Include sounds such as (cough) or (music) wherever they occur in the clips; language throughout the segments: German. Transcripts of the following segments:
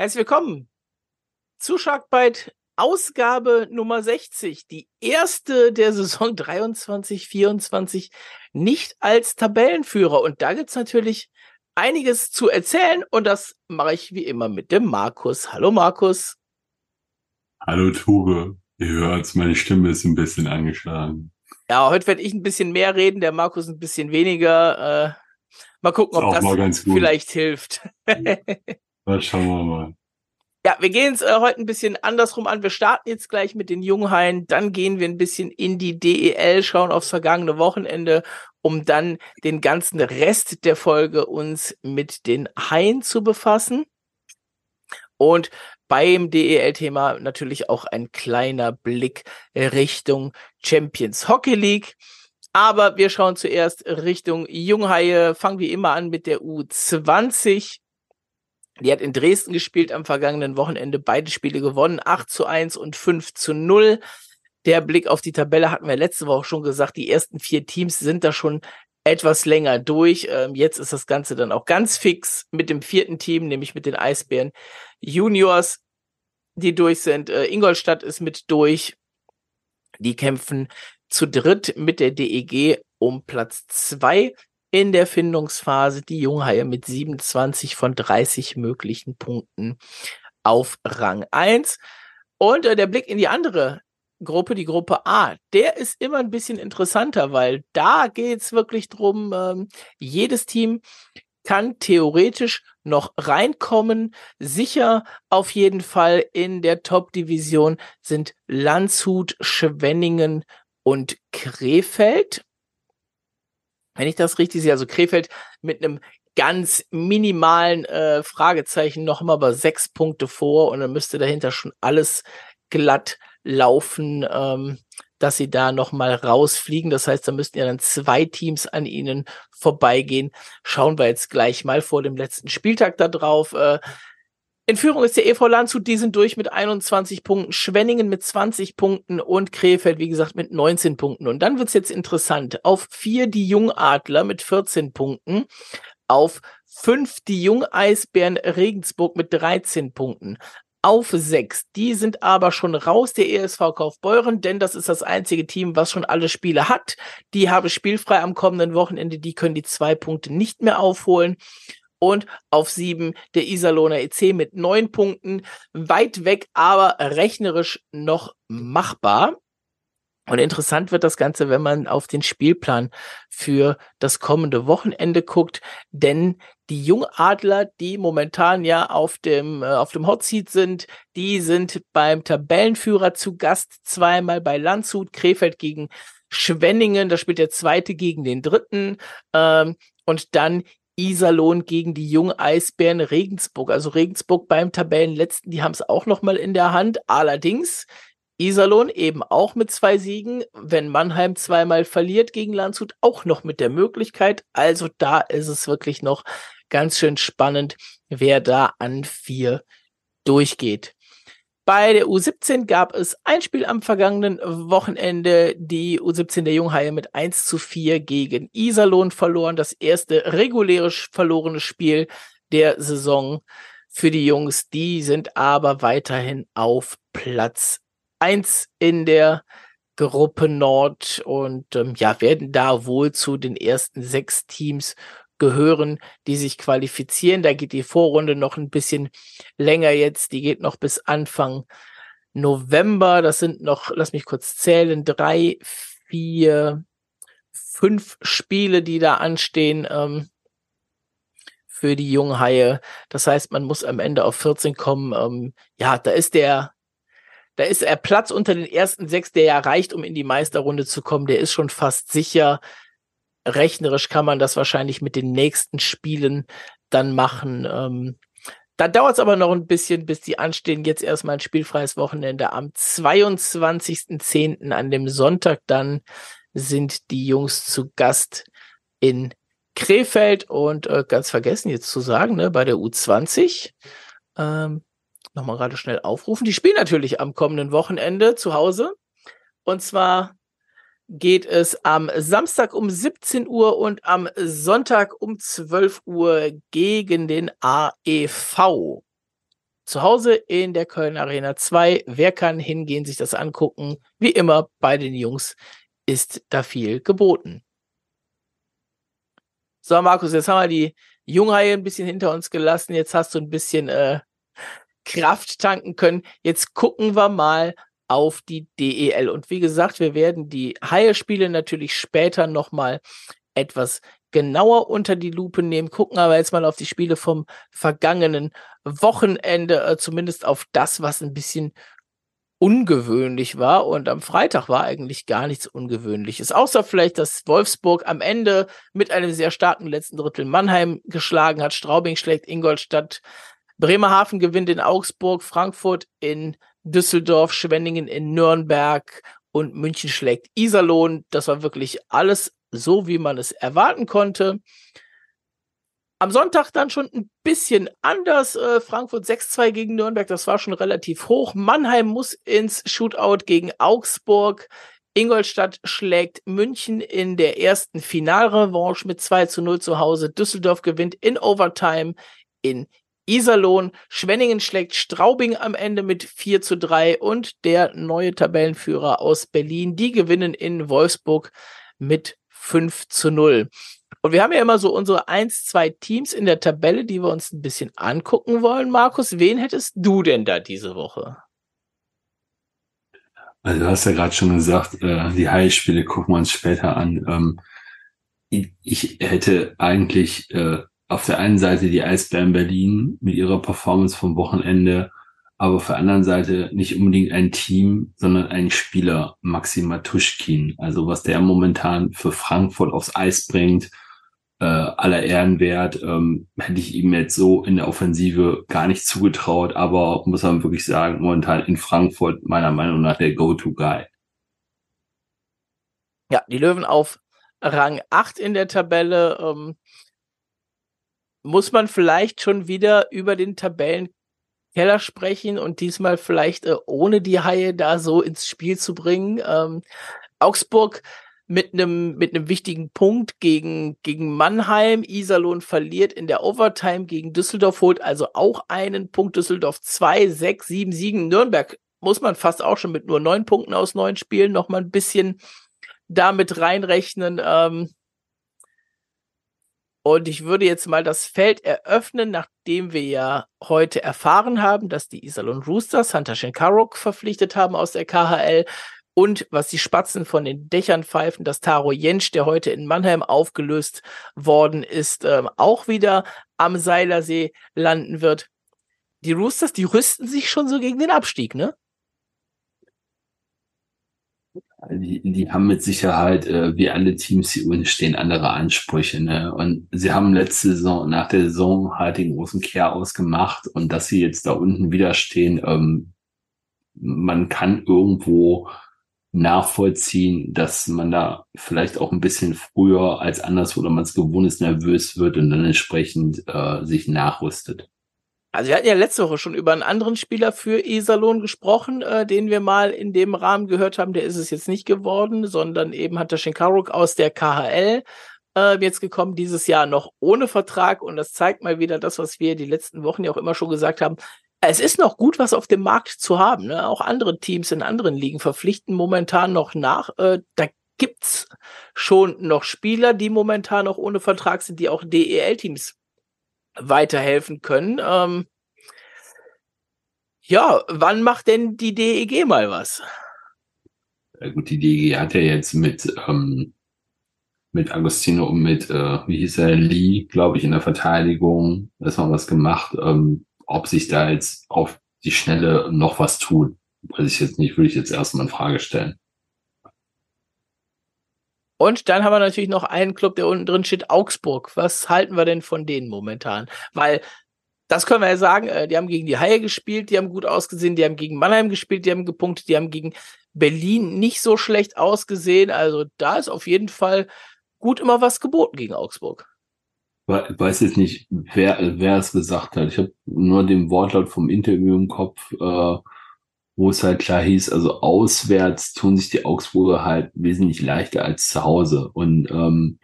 Herzlich willkommen zu Sharkbite Ausgabe Nummer 60, die erste der Saison 23-24 nicht als Tabellenführer. Und da gibt's natürlich einiges zu erzählen und das mache ich wie immer mit dem Markus. Hallo Markus. Hallo Tube. Ihr hört, meine Stimme ist ein bisschen angeschlagen. Ja, heute werde ich ein bisschen mehr reden, der Markus ein bisschen weniger. Äh, mal gucken, ob das vielleicht hilft. (laughs) Das schauen wir mal. Ja, wir gehen es äh, heute ein bisschen andersrum an. Wir starten jetzt gleich mit den Junghaien, dann gehen wir ein bisschen in die DEL, schauen aufs vergangene Wochenende, um dann den ganzen Rest der Folge uns mit den Haien zu befassen. Und beim DEL-Thema natürlich auch ein kleiner Blick Richtung Champions Hockey League. Aber wir schauen zuerst Richtung Junghaie. Fangen wir immer an mit der U20. Die hat in Dresden gespielt am vergangenen Wochenende, beide Spiele gewonnen, 8 zu 1 und 5 zu 0. Der Blick auf die Tabelle hatten wir letzte Woche schon gesagt, die ersten vier Teams sind da schon etwas länger durch. Ähm, jetzt ist das Ganze dann auch ganz fix mit dem vierten Team, nämlich mit den Eisbären Juniors, die durch sind. Äh, Ingolstadt ist mit durch. Die kämpfen zu dritt mit der DEG um Platz zwei in der Findungsphase die Junghaie mit 27 von 30 möglichen Punkten auf Rang 1. Und äh, der Blick in die andere Gruppe, die Gruppe A, der ist immer ein bisschen interessanter, weil da geht's wirklich drum, ähm, jedes Team kann theoretisch noch reinkommen. Sicher auf jeden Fall in der Top-Division sind Landshut, Schwenningen und Krefeld wenn ich das richtig sehe, also Krefeld mit einem ganz minimalen äh, Fragezeichen noch mal bei sechs Punkte vor und dann müsste dahinter schon alles glatt laufen, ähm, dass sie da noch mal rausfliegen. Das heißt, da müssten ja dann zwei Teams an ihnen vorbeigehen. Schauen wir jetzt gleich mal vor dem letzten Spieltag da drauf. Äh, in Führung ist der EV Landshut, die sind durch mit 21 Punkten, Schwenningen mit 20 Punkten und Krefeld, wie gesagt, mit 19 Punkten. Und dann wird's jetzt interessant. Auf vier die Jungadler mit 14 Punkten, auf fünf die Jungeisbären Regensburg mit 13 Punkten. Auf sechs. Die sind aber schon raus, der ESV Kaufbeuren, denn das ist das einzige Team, was schon alle Spiele hat. Die haben spielfrei am kommenden Wochenende, die können die zwei Punkte nicht mehr aufholen und auf sieben der Iserlohner EC mit neun Punkten. Weit weg, aber rechnerisch noch machbar. Und interessant wird das Ganze, wenn man auf den Spielplan für das kommende Wochenende guckt, denn die Jungadler, die momentan ja auf dem, äh, auf dem Hotseat sind, die sind beim Tabellenführer zu Gast, zweimal bei Landshut, Krefeld gegen Schwenningen, da spielt der zweite gegen den dritten, ähm, und dann Iserlohn gegen die Jungeisbären Regensburg. Also Regensburg beim Tabellenletzten, die haben es auch noch mal in der Hand. Allerdings Iserlohn eben auch mit zwei Siegen. Wenn Mannheim zweimal verliert gegen Landshut, auch noch mit der Möglichkeit. Also da ist es wirklich noch ganz schön spannend, wer da an vier durchgeht. Bei der U17 gab es ein Spiel am vergangenen Wochenende. Die U17 der Junghaie mit 1 zu 4 gegen Iserlohn verloren. Das erste reguläre verlorene Spiel der Saison für die Jungs. Die sind aber weiterhin auf Platz 1 in der Gruppe Nord und ähm, ja, werden da wohl zu den ersten sechs Teams gehören, die sich qualifizieren. Da geht die Vorrunde noch ein bisschen länger jetzt. Die geht noch bis Anfang November. Das sind noch, lass mich kurz zählen, drei, vier, fünf Spiele, die da anstehen ähm, für die Junghaie. Das heißt, man muss am Ende auf 14 kommen. Ähm, ja, da ist der da ist er Platz unter den ersten sechs, der ja reicht, um in die Meisterrunde zu kommen. Der ist schon fast sicher rechnerisch kann man das wahrscheinlich mit den nächsten Spielen dann machen. Ähm, da dauert es aber noch ein bisschen, bis die anstehen. Jetzt erstmal ein spielfreies Wochenende. Am 22.10. an dem Sonntag dann sind die Jungs zu Gast in Krefeld und äh, ganz vergessen jetzt zu sagen, ne, bei der U20. Ähm, Nochmal gerade schnell aufrufen. Die spielen natürlich am kommenden Wochenende zu Hause. Und zwar geht es am Samstag um 17 Uhr und am Sonntag um 12 Uhr gegen den AEV. zu Hause in der Köln Arena 2. Wer kann hingehen, sich das angucken? Wie immer bei den Jungs ist da viel geboten. So, Markus, jetzt haben wir die Junghaie ein bisschen hinter uns gelassen. Jetzt hast du ein bisschen äh, Kraft tanken können. Jetzt gucken wir mal auf die DEL. Und wie gesagt, wir werden die Haie-Spiele natürlich später nochmal etwas genauer unter die Lupe nehmen, gucken aber jetzt mal auf die Spiele vom vergangenen Wochenende, äh, zumindest auf das, was ein bisschen ungewöhnlich war. Und am Freitag war eigentlich gar nichts Ungewöhnliches, außer vielleicht, dass Wolfsburg am Ende mit einem sehr starken letzten Drittel Mannheim geschlagen hat. Straubing schlägt Ingolstadt. Bremerhaven gewinnt in Augsburg, Frankfurt in Düsseldorf, Schwenningen in Nürnberg und München schlägt Iserlohn. Das war wirklich alles so, wie man es erwarten konnte. Am Sonntag dann schon ein bisschen anders. Äh, Frankfurt 6-2 gegen Nürnberg, das war schon relativ hoch. Mannheim muss ins Shootout gegen Augsburg. Ingolstadt schlägt München in der ersten Finalrevanche mit 2 zu 0 zu Hause. Düsseldorf gewinnt in Overtime in Iserlohn. Schwenningen schlägt Straubing am Ende mit 4 zu 3 und der neue Tabellenführer aus Berlin, die gewinnen in Wolfsburg mit 5 zu 0. Und wir haben ja immer so unsere 1, 2 Teams in der Tabelle, die wir uns ein bisschen angucken wollen. Markus, wen hättest du denn da diese Woche? Also du hast ja gerade schon gesagt, äh, die Heilspiele gucken wir uns später an. Ähm, ich, ich, hätte eigentlich äh, auf der einen Seite die Eisbären Berlin mit ihrer Performance vom Wochenende aber auf der anderen Seite nicht unbedingt ein Team, sondern ein Spieler, Maxim Matuschkin. Also was der momentan für Frankfurt aufs Eis bringt, äh, aller Ehren wert, ähm, hätte ich ihm jetzt so in der Offensive gar nicht zugetraut, aber muss man wirklich sagen, momentan in Frankfurt meiner Meinung nach der Go-To-Guy. Ja, die Löwen auf Rang 8 in der Tabelle. Ähm, muss man vielleicht schon wieder über den Tabellen Keller sprechen und diesmal vielleicht äh, ohne die Haie da so ins Spiel zu bringen. Ähm, Augsburg mit einem mit einem wichtigen Punkt gegen gegen Mannheim. Iserlohn verliert in der Overtime gegen Düsseldorf, holt also auch einen Punkt. Düsseldorf zwei, sechs, sieben Siegen. Nürnberg muss man fast auch schon mit nur neun Punkten aus neun Spielen noch mal ein bisschen damit reinrechnen. Ähm, und ich würde jetzt mal das Feld eröffnen, nachdem wir ja heute erfahren haben, dass die Iserlohn Roosters Hunter Schenkarok verpflichtet haben aus der KHL und was die Spatzen von den Dächern pfeifen, dass Taro Jentsch, der heute in Mannheim aufgelöst worden ist, ähm, auch wieder am Seilersee landen wird. Die Roosters, die rüsten sich schon so gegen den Abstieg, ne? Die, die haben mit Sicherheit, äh, wie alle Teams hier unten stehen, andere Ansprüche. Ne? Und sie haben letzte Saison, nach der Saison halt den großen Kehr ausgemacht und dass sie jetzt da unten wieder stehen, ähm, man kann irgendwo nachvollziehen, dass man da vielleicht auch ein bisschen früher als anderswo oder man es gewohnt ist, nervös wird und dann entsprechend äh, sich nachrüstet. Also wir hatten ja letzte Woche schon über einen anderen Spieler für Iserlohn gesprochen, äh, den wir mal in dem Rahmen gehört haben. Der ist es jetzt nicht geworden, sondern eben hat der Schenkaruk aus der KHL äh, jetzt gekommen, dieses Jahr noch ohne Vertrag. Und das zeigt mal wieder das, was wir die letzten Wochen ja auch immer schon gesagt haben. Es ist noch gut, was auf dem Markt zu haben. Ne? Auch andere Teams in anderen Ligen verpflichten momentan noch nach. Äh, da gibt's schon noch Spieler, die momentan noch ohne Vertrag sind, die auch DEL-Teams weiterhelfen können. Ähm, ja, wann macht denn die DEG mal was? Ja, gut, die DEG hat ja jetzt mit, ähm, mit Agostino und mit, äh, wie hieß er, Lee, glaube ich, in der Verteidigung erstmal was gemacht. Ähm, ob sich da jetzt auf die Schnelle noch was tut, weiß ich jetzt nicht, würde ich jetzt erstmal in Frage stellen. Und dann haben wir natürlich noch einen Club, der unten drin steht, Augsburg. Was halten wir denn von denen momentan? Weil das können wir ja sagen, äh, die haben gegen die Haie gespielt, die haben gut ausgesehen, die haben gegen Mannheim gespielt, die haben gepunktet, die haben gegen Berlin nicht so schlecht ausgesehen. Also da ist auf jeden Fall gut immer was geboten gegen Augsburg. Ich weiß jetzt nicht, wer, wer es gesagt hat. Ich habe nur den Wortlaut vom Interview im Kopf. Äh, wo es halt klar hieß, also auswärts tun sich die Augsburger halt wesentlich leichter als zu Hause. Und ähm,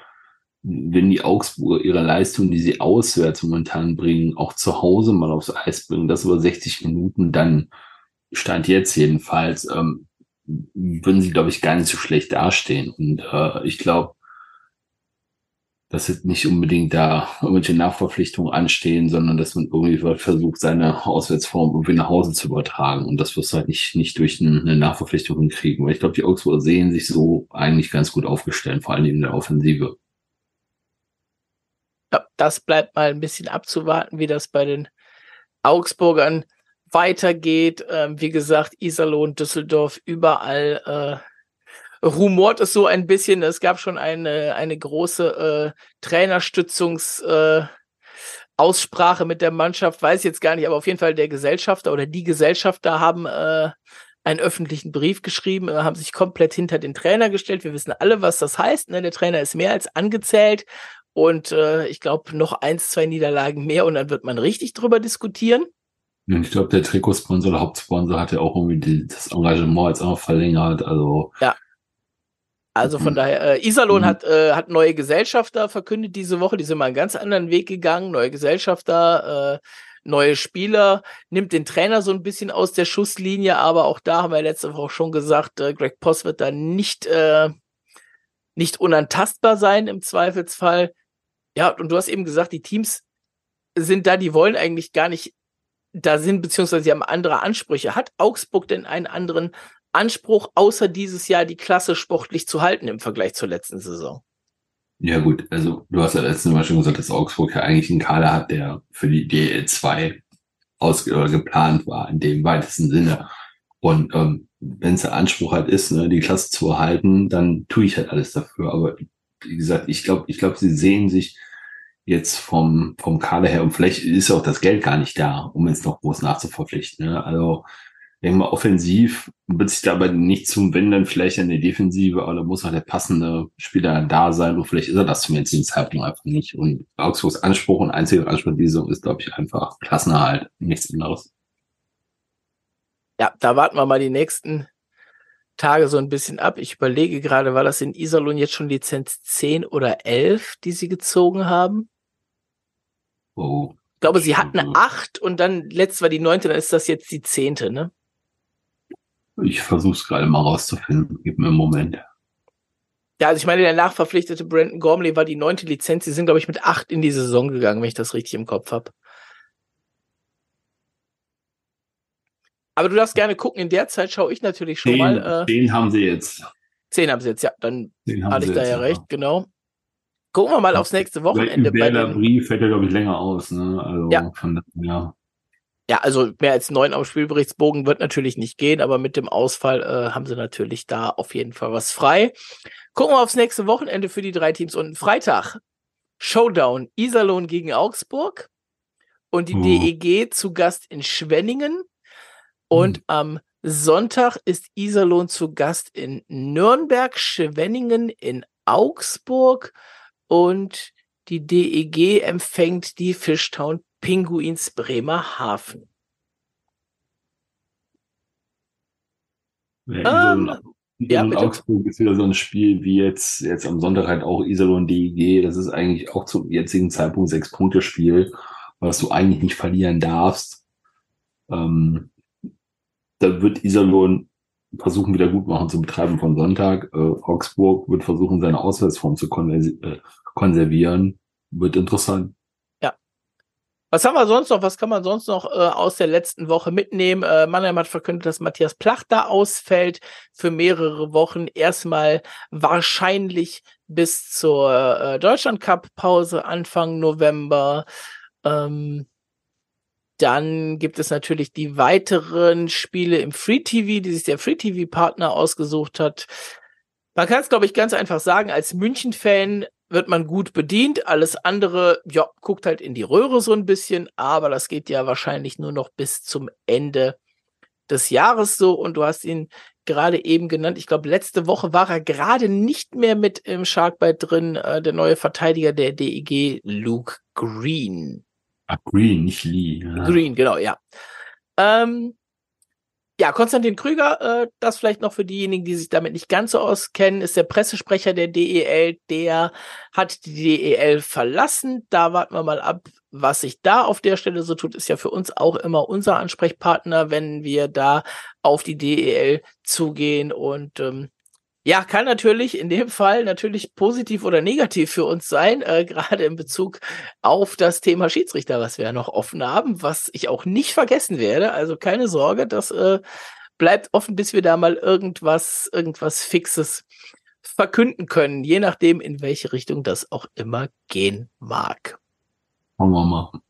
wenn die Augsburger ihre Leistung, die sie auswärts momentan bringen, auch zu Hause mal aufs Eis bringen, das über 60 Minuten, dann stand jetzt jedenfalls, ähm, würden sie, glaube ich, gar nicht so schlecht dastehen. Und äh, ich glaube, dass jetzt nicht unbedingt da irgendwelche Nachverpflichtungen anstehen, sondern dass man irgendwie versucht, seine Auswärtsform irgendwie nach Hause zu übertragen. Und das wirst du halt nicht, nicht durch eine Nachverpflichtung hinkriegen. Weil ich glaube, die Augsburger sehen sich so eigentlich ganz gut aufgestellt, vor allem in der Offensive. Ja, das bleibt mal ein bisschen abzuwarten, wie das bei den Augsburgern weitergeht. Ähm, wie gesagt, Iserlohn, Düsseldorf, überall äh, rumort es so ein bisschen. Es gab schon eine, eine große äh, Trainerstützungs- äh, Aussprache mit der Mannschaft, weiß jetzt gar nicht, aber auf jeden Fall der Gesellschafter oder die Gesellschafter haben äh, einen öffentlichen Brief geschrieben, äh, haben sich komplett hinter den Trainer gestellt. Wir wissen alle, was das heißt. Ne? Der Trainer ist mehr als angezählt und äh, ich glaube noch eins, zwei Niederlagen mehr und dann wird man richtig drüber diskutieren. Ich glaube, der Trikotsponsor, der Hauptsponsor, hat ja auch irgendwie die, das Engagement jetzt auch verlängert. Also ja. Also von mhm. daher, äh, Iserlohn mhm. hat, äh, hat neue Gesellschafter verkündet diese Woche, die sind mal einen ganz anderen Weg gegangen, neue Gesellschafter, äh, neue Spieler, nimmt den Trainer so ein bisschen aus der Schusslinie, aber auch da haben wir letzte Woche schon gesagt, äh, Greg Poss wird da nicht, äh, nicht unantastbar sein im Zweifelsfall. Ja, und du hast eben gesagt, die Teams sind da, die wollen eigentlich gar nicht da sind, beziehungsweise sie haben andere Ansprüche. Hat Augsburg denn einen anderen Anspruch, außer dieses Jahr die Klasse sportlich zu halten im Vergleich zur letzten Saison? Ja gut, also du hast ja letztes Mal schon gesagt, dass Augsburg ja eigentlich einen Kader hat, der für die DL2 ausge oder geplant war, in dem weitesten Sinne. Und ähm, wenn es der Anspruch halt ist, ne, die Klasse zu erhalten, dann tue ich halt alles dafür. Aber wie gesagt, ich glaube, ich glaube, sie sehen sich jetzt vom, vom Kader her und vielleicht ist auch das Geld gar nicht da, um jetzt noch groß nachzuverpflichten. Ne? Also denke mal, offensiv wird sich dabei nicht zum wenn dann vielleicht in der Defensive, aber da muss auch der passende Spieler da sein und vielleicht ist er das zum jetzigen Zeitpunkt einfach nicht. Und Augsburgs Anspruch und einziger Anspruch dieser ist, glaube ich, einfach Klassenerhalt, nichts anderes. Ja, da warten wir mal die nächsten Tage so ein bisschen ab. Ich überlege gerade, war das in Iserlohn jetzt schon Lizenz 10 oder 11, die sie gezogen haben? Oh. Ich glaube, sie hatten eine 8 und dann letztes war die 9, dann ist das jetzt die 10. Ne? Ich versuche es gerade mal rauszufinden. Gib mir einen Moment. Ja, also ich meine, der nachverpflichtete Brandon Gormley war die neunte Lizenz. Sie sind, glaube ich, mit acht in die Saison gegangen, wenn ich das richtig im Kopf habe. Aber du darfst gerne gucken. In der Zeit schaue ich natürlich schon zehn, mal. Äh, zehn haben sie jetzt. Zehn haben sie jetzt, ja. Dann hatte ich da ja recht, genau. Gucken wir mal aufs nächste Wochenende. Den Brief fällt ja, glaube ich, länger aus. Ne? Also ja. Von, ja. Ja, also mehr als neun am Spielberichtsbogen wird natürlich nicht gehen, aber mit dem Ausfall äh, haben sie natürlich da auf jeden Fall was frei. Gucken wir aufs nächste Wochenende für die drei Teams. Und Freitag Showdown Iserlohn gegen Augsburg und die oh. DEG zu Gast in Schwenningen. Und hm. am Sonntag ist Iserlohn zu Gast in Nürnberg, Schwenningen in Augsburg und die DEG empfängt die Fishtown Pinguins Bremerhaven. Ja, um, ja, Augsburg ist wieder so ein Spiel wie jetzt, jetzt am Sonntag halt auch Iserlohn DEG. Das ist eigentlich auch zum jetzigen Zeitpunkt sechs Punkte Spiel, was du eigentlich nicht verlieren darfst. Ähm, da wird Iserlohn versuchen, wieder gut machen zu betreiben von Sonntag. Äh, Augsburg wird versuchen, seine Auswärtsform zu äh, konservieren. Wird interessant. Was haben wir sonst noch? Was kann man sonst noch äh, aus der letzten Woche mitnehmen? Äh, Mannheim hat verkündet, dass Matthias Plach da ausfällt für mehrere Wochen. Erstmal wahrscheinlich bis zur äh, Deutschland Cup Pause Anfang November. Ähm, dann gibt es natürlich die weiteren Spiele im Free TV, die sich der Free TV Partner ausgesucht hat. Man kann es, glaube ich, ganz einfach sagen, als München-Fan wird man gut bedient. Alles andere, ja, guckt halt in die Röhre so ein bisschen, aber das geht ja wahrscheinlich nur noch bis zum Ende des Jahres so. Und du hast ihn gerade eben genannt. Ich glaube, letzte Woche war er gerade nicht mehr mit im Sharkbite drin, äh, der neue Verteidiger der DEG, Luke Green. Ah, Green, nicht Lee. Ja. Green, genau, ja. Ähm, ja, Konstantin Krüger, äh, das vielleicht noch für diejenigen, die sich damit nicht ganz so auskennen, ist der Pressesprecher der DEL. Der hat die DEL verlassen. Da warten wir mal ab, was sich da auf der Stelle so tut. Ist ja für uns auch immer unser Ansprechpartner, wenn wir da auf die DEL zugehen. Und ähm, ja, kann natürlich in dem Fall natürlich positiv oder negativ für uns sein, äh, gerade in Bezug auf das Thema Schiedsrichter, was wir ja noch offen haben, was ich auch nicht vergessen werde. Also keine Sorge, das äh, bleibt offen, bis wir da mal irgendwas, irgendwas Fixes verkünden können, je nachdem, in welche Richtung das auch immer gehen mag. Wollen wir machen.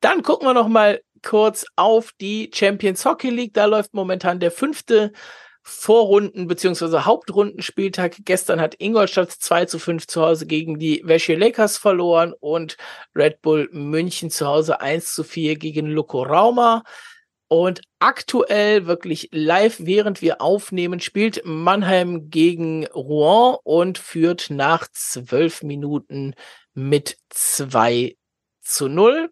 Dann gucken wir noch mal kurz auf die Champions Hockey League. Da läuft momentan der fünfte Vorrunden- bzw. Hauptrundenspieltag. Gestern hat Ingolstadt 2 zu 5 zu Hause gegen die Wäsche Lakers verloren und Red Bull München zu Hause 1 zu 4 gegen Loco Rauma. Und aktuell wirklich live, während wir aufnehmen, spielt Mannheim gegen Rouen und führt nach zwölf Minuten mit 2 zu 0.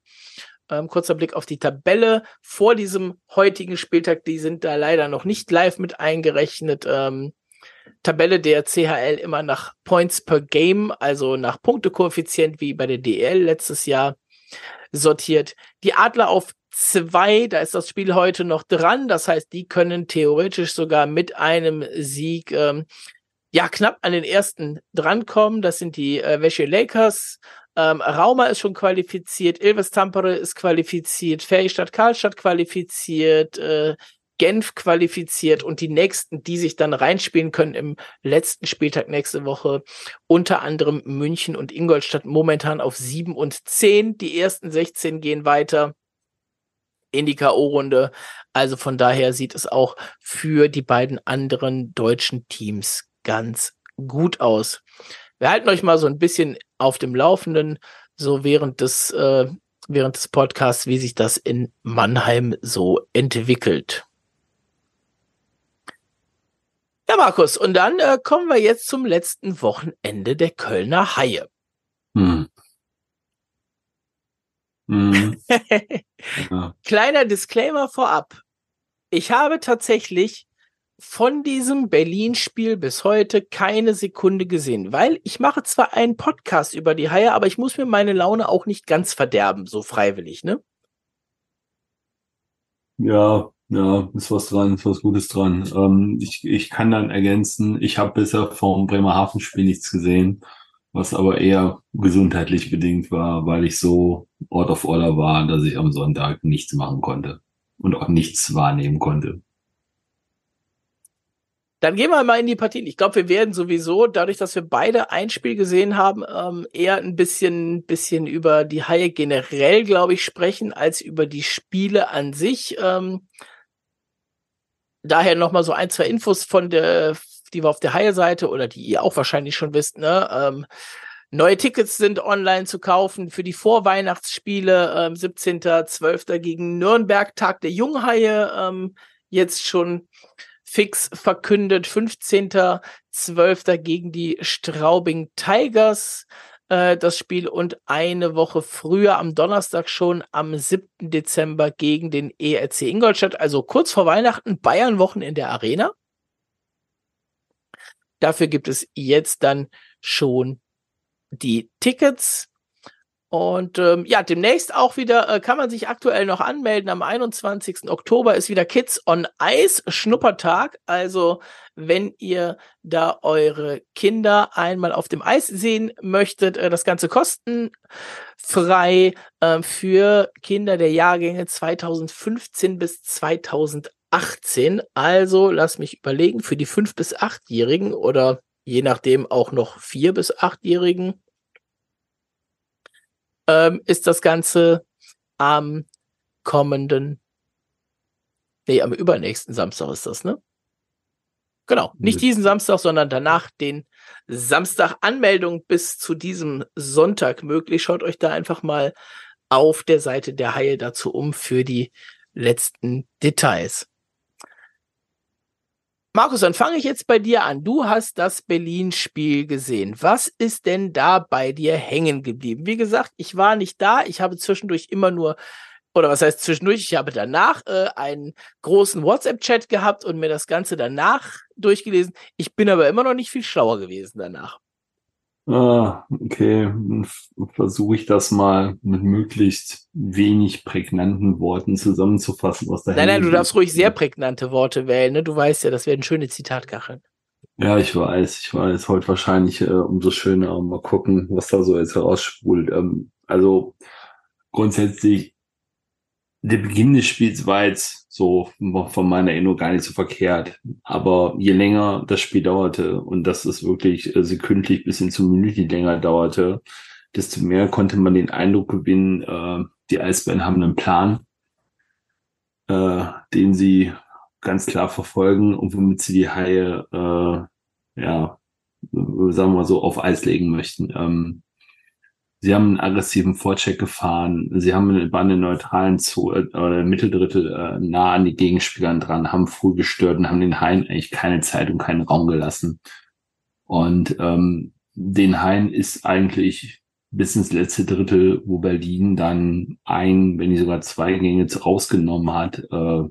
Ähm, kurzer Blick auf die Tabelle vor diesem heutigen Spieltag. Die sind da leider noch nicht live mit eingerechnet. Ähm, Tabelle der CHL immer nach Points per Game, also nach Punktekoeffizient wie bei der DL letztes Jahr sortiert. Die Adler auf zwei, da ist das Spiel heute noch dran. Das heißt, die können theoretisch sogar mit einem Sieg ähm, ja knapp an den ersten drankommen. Das sind die äh, Wäsche Lakers ähm, Rauma ist schon qualifiziert, Ilves Tampere ist qualifiziert, Feristadt Karlstadt qualifiziert, äh, Genf qualifiziert und die nächsten, die sich dann reinspielen können im letzten Spieltag nächste Woche, unter anderem München und Ingolstadt momentan auf 7 und 10. Die ersten 16 gehen weiter in die K.O.-Runde. Also von daher sieht es auch für die beiden anderen deutschen Teams ganz gut aus. Wir halten euch mal so ein bisschen auf dem Laufenden, so während des, äh, während des Podcasts, wie sich das in Mannheim so entwickelt. Ja, Markus, und dann äh, kommen wir jetzt zum letzten Wochenende der Kölner Haie. Hm. Hm. (laughs) ja. Kleiner Disclaimer vorab. Ich habe tatsächlich von diesem Berlin-Spiel bis heute keine Sekunde gesehen, weil ich mache zwar einen Podcast über die Haie, aber ich muss mir meine Laune auch nicht ganz verderben, so freiwillig, ne? Ja, ja, ist was dran, ist was Gutes dran. Ähm, ich, ich kann dann ergänzen, ich habe bisher vom Bremerhaven-Spiel nichts gesehen, was aber eher gesundheitlich bedingt war, weil ich so Ort of Order war, dass ich am Sonntag nichts machen konnte und auch nichts wahrnehmen konnte. Dann gehen wir mal in die Partien. Ich glaube, wir werden sowieso, dadurch, dass wir beide ein Spiel gesehen haben, ähm, eher ein bisschen, bisschen über die Haie generell, glaube ich, sprechen, als über die Spiele an sich. Ähm, daher nochmal so ein, zwei Infos von der, die wir auf der Haie-Seite oder die ihr auch wahrscheinlich schon wisst, ne? Ähm, Neue Tickets sind online zu kaufen für die Vorweihnachtsspiele. Ähm, 17.12. gegen Nürnberg, Tag der Junghaie. Ähm, jetzt schon fix verkündet. 15.12. gegen die Straubing Tigers äh, das Spiel und eine Woche früher am Donnerstag schon am 7. Dezember gegen den ERC Ingolstadt. Also kurz vor Weihnachten Bayern-Wochen in der Arena. Dafür gibt es jetzt dann schon die Tickets. Und ähm, ja, demnächst auch wieder äh, kann man sich aktuell noch anmelden. Am 21. Oktober ist wieder Kids on Ice Schnuppertag. Also wenn ihr da eure Kinder einmal auf dem Eis sehen möchtet, äh, das Ganze kostenfrei äh, für Kinder der Jahrgänge 2015 bis 2018. Also lass mich überlegen, für die 5- bis 8-Jährigen oder je nachdem auch noch 4- bis 8-Jährigen ähm, ist das Ganze am kommenden, nee, am übernächsten Samstag ist das, ne? Genau, nicht diesen Samstag, sondern danach den Samstag Anmeldung bis zu diesem Sonntag möglich. Schaut euch da einfach mal auf der Seite der Haie dazu um für die letzten Details. Markus, dann fange ich jetzt bei dir an. Du hast das Berlin-Spiel gesehen. Was ist denn da bei dir hängen geblieben? Wie gesagt, ich war nicht da. Ich habe zwischendurch immer nur oder was heißt zwischendurch, ich habe danach äh, einen großen WhatsApp-Chat gehabt und mir das Ganze danach durchgelesen. Ich bin aber immer noch nicht viel schlauer gewesen danach. Ah, okay, versuche ich das mal mit möglichst wenig prägnanten Worten zusammenzufassen, was da Nein, nein, du darfst ruhig sehr prägnante Worte wählen, ne? Du weißt ja, das werden schöne Zitatkacheln. Ja, ich weiß, ich weiß. Heute wahrscheinlich äh, umso schöner. Mal gucken, was da so jetzt herausspult. Ähm, also grundsätzlich der Beginn des Spiels war jetzt so von meiner Erinnerung gar nicht so verkehrt. Aber je länger das Spiel dauerte und dass es wirklich äh, sekündlich bis hin zu Minuten länger dauerte, desto mehr konnte man den Eindruck gewinnen, äh, die Eisbären haben einen Plan, äh, den sie ganz klar verfolgen und womit sie die Haie, äh, ja, sagen wir mal so, auf Eis legen möchten. Ähm, Sie haben einen aggressiven Vorcheck gefahren. Sie haben waren in neutralen Zoo, äh, oder Mitteldrittel äh, nah an die Gegenspielern dran, haben früh gestört und haben den Hain eigentlich keine Zeit und keinen Raum gelassen. Und ähm, den Hain ist eigentlich bis ins letzte Drittel, wo Berlin dann ein, wenn nicht sogar zwei Gänge rausgenommen hat, äh,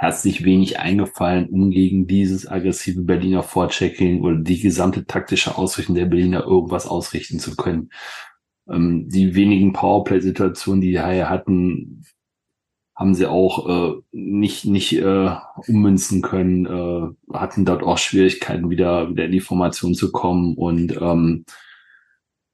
herzlich wenig eingefallen, um gegen dieses aggressive Berliner Vorchecking oder die gesamte taktische Ausrichtung der Berliner irgendwas ausrichten zu können. Ähm, die wenigen Powerplay-Situationen, die die Haie hatten, haben sie auch äh, nicht nicht äh, ummünzen können, äh, hatten dort auch Schwierigkeiten wieder wieder in die Formation zu kommen und ähm,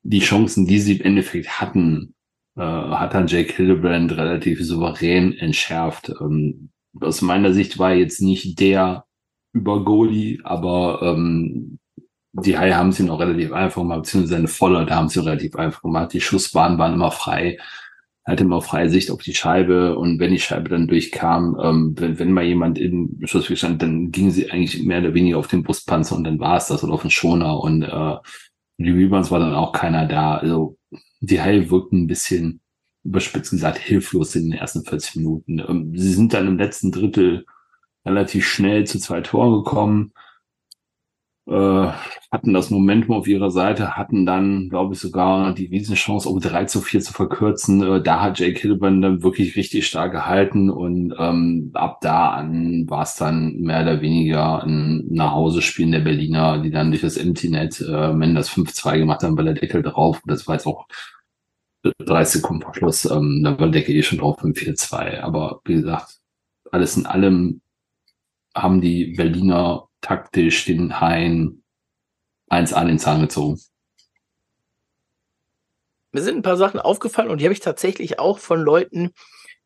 die Chancen, die sie im Endeffekt hatten, äh, hat dann Jake Hildebrand relativ souverän entschärft. Ähm, aus meiner Sicht war jetzt nicht der über Goalie, aber ähm, die Haie haben sie noch relativ einfach gemacht, beziehungsweise seine Vollleute haben sie relativ einfach gemacht. Die Schussbahnen waren immer frei, hatte immer freie Sicht auf die Scheibe und wenn die Scheibe dann durchkam, ähm, wenn, wenn mal jemand in Schussweg stand, dann ging sie eigentlich mehr oder weniger auf den Brustpanzer und dann war es das oder auf den Schoner und äh, die Rebounds war dann auch keiner da. Also die Haie wirkten ein bisschen überspitzt gesagt hilflos in den ersten 40 Minuten. Ähm, sie sind dann im letzten Drittel relativ schnell zu zwei Toren gekommen, äh, hatten das Momentum auf ihrer Seite, hatten dann, glaube ich, sogar die Riesenchance, um 3 zu 4 zu verkürzen. Äh, da hat Jake Hildebrand dann wirklich richtig stark gehalten und ähm, ab da an war es dann mehr oder weniger ein Nachhausespiel der Berliner, die dann durch das Empty Net äh, Mendes 5-2 gemacht haben, weil der Deckel drauf. Das war jetzt auch 30 Sekunden vor Schluss, ähm, da war Decke eh schon drauf im 4-2. Aber wie gesagt, alles in allem haben die Berliner taktisch den Hain 1 an den Zahn gezogen. Mir sind ein paar Sachen aufgefallen und die habe ich tatsächlich auch von Leuten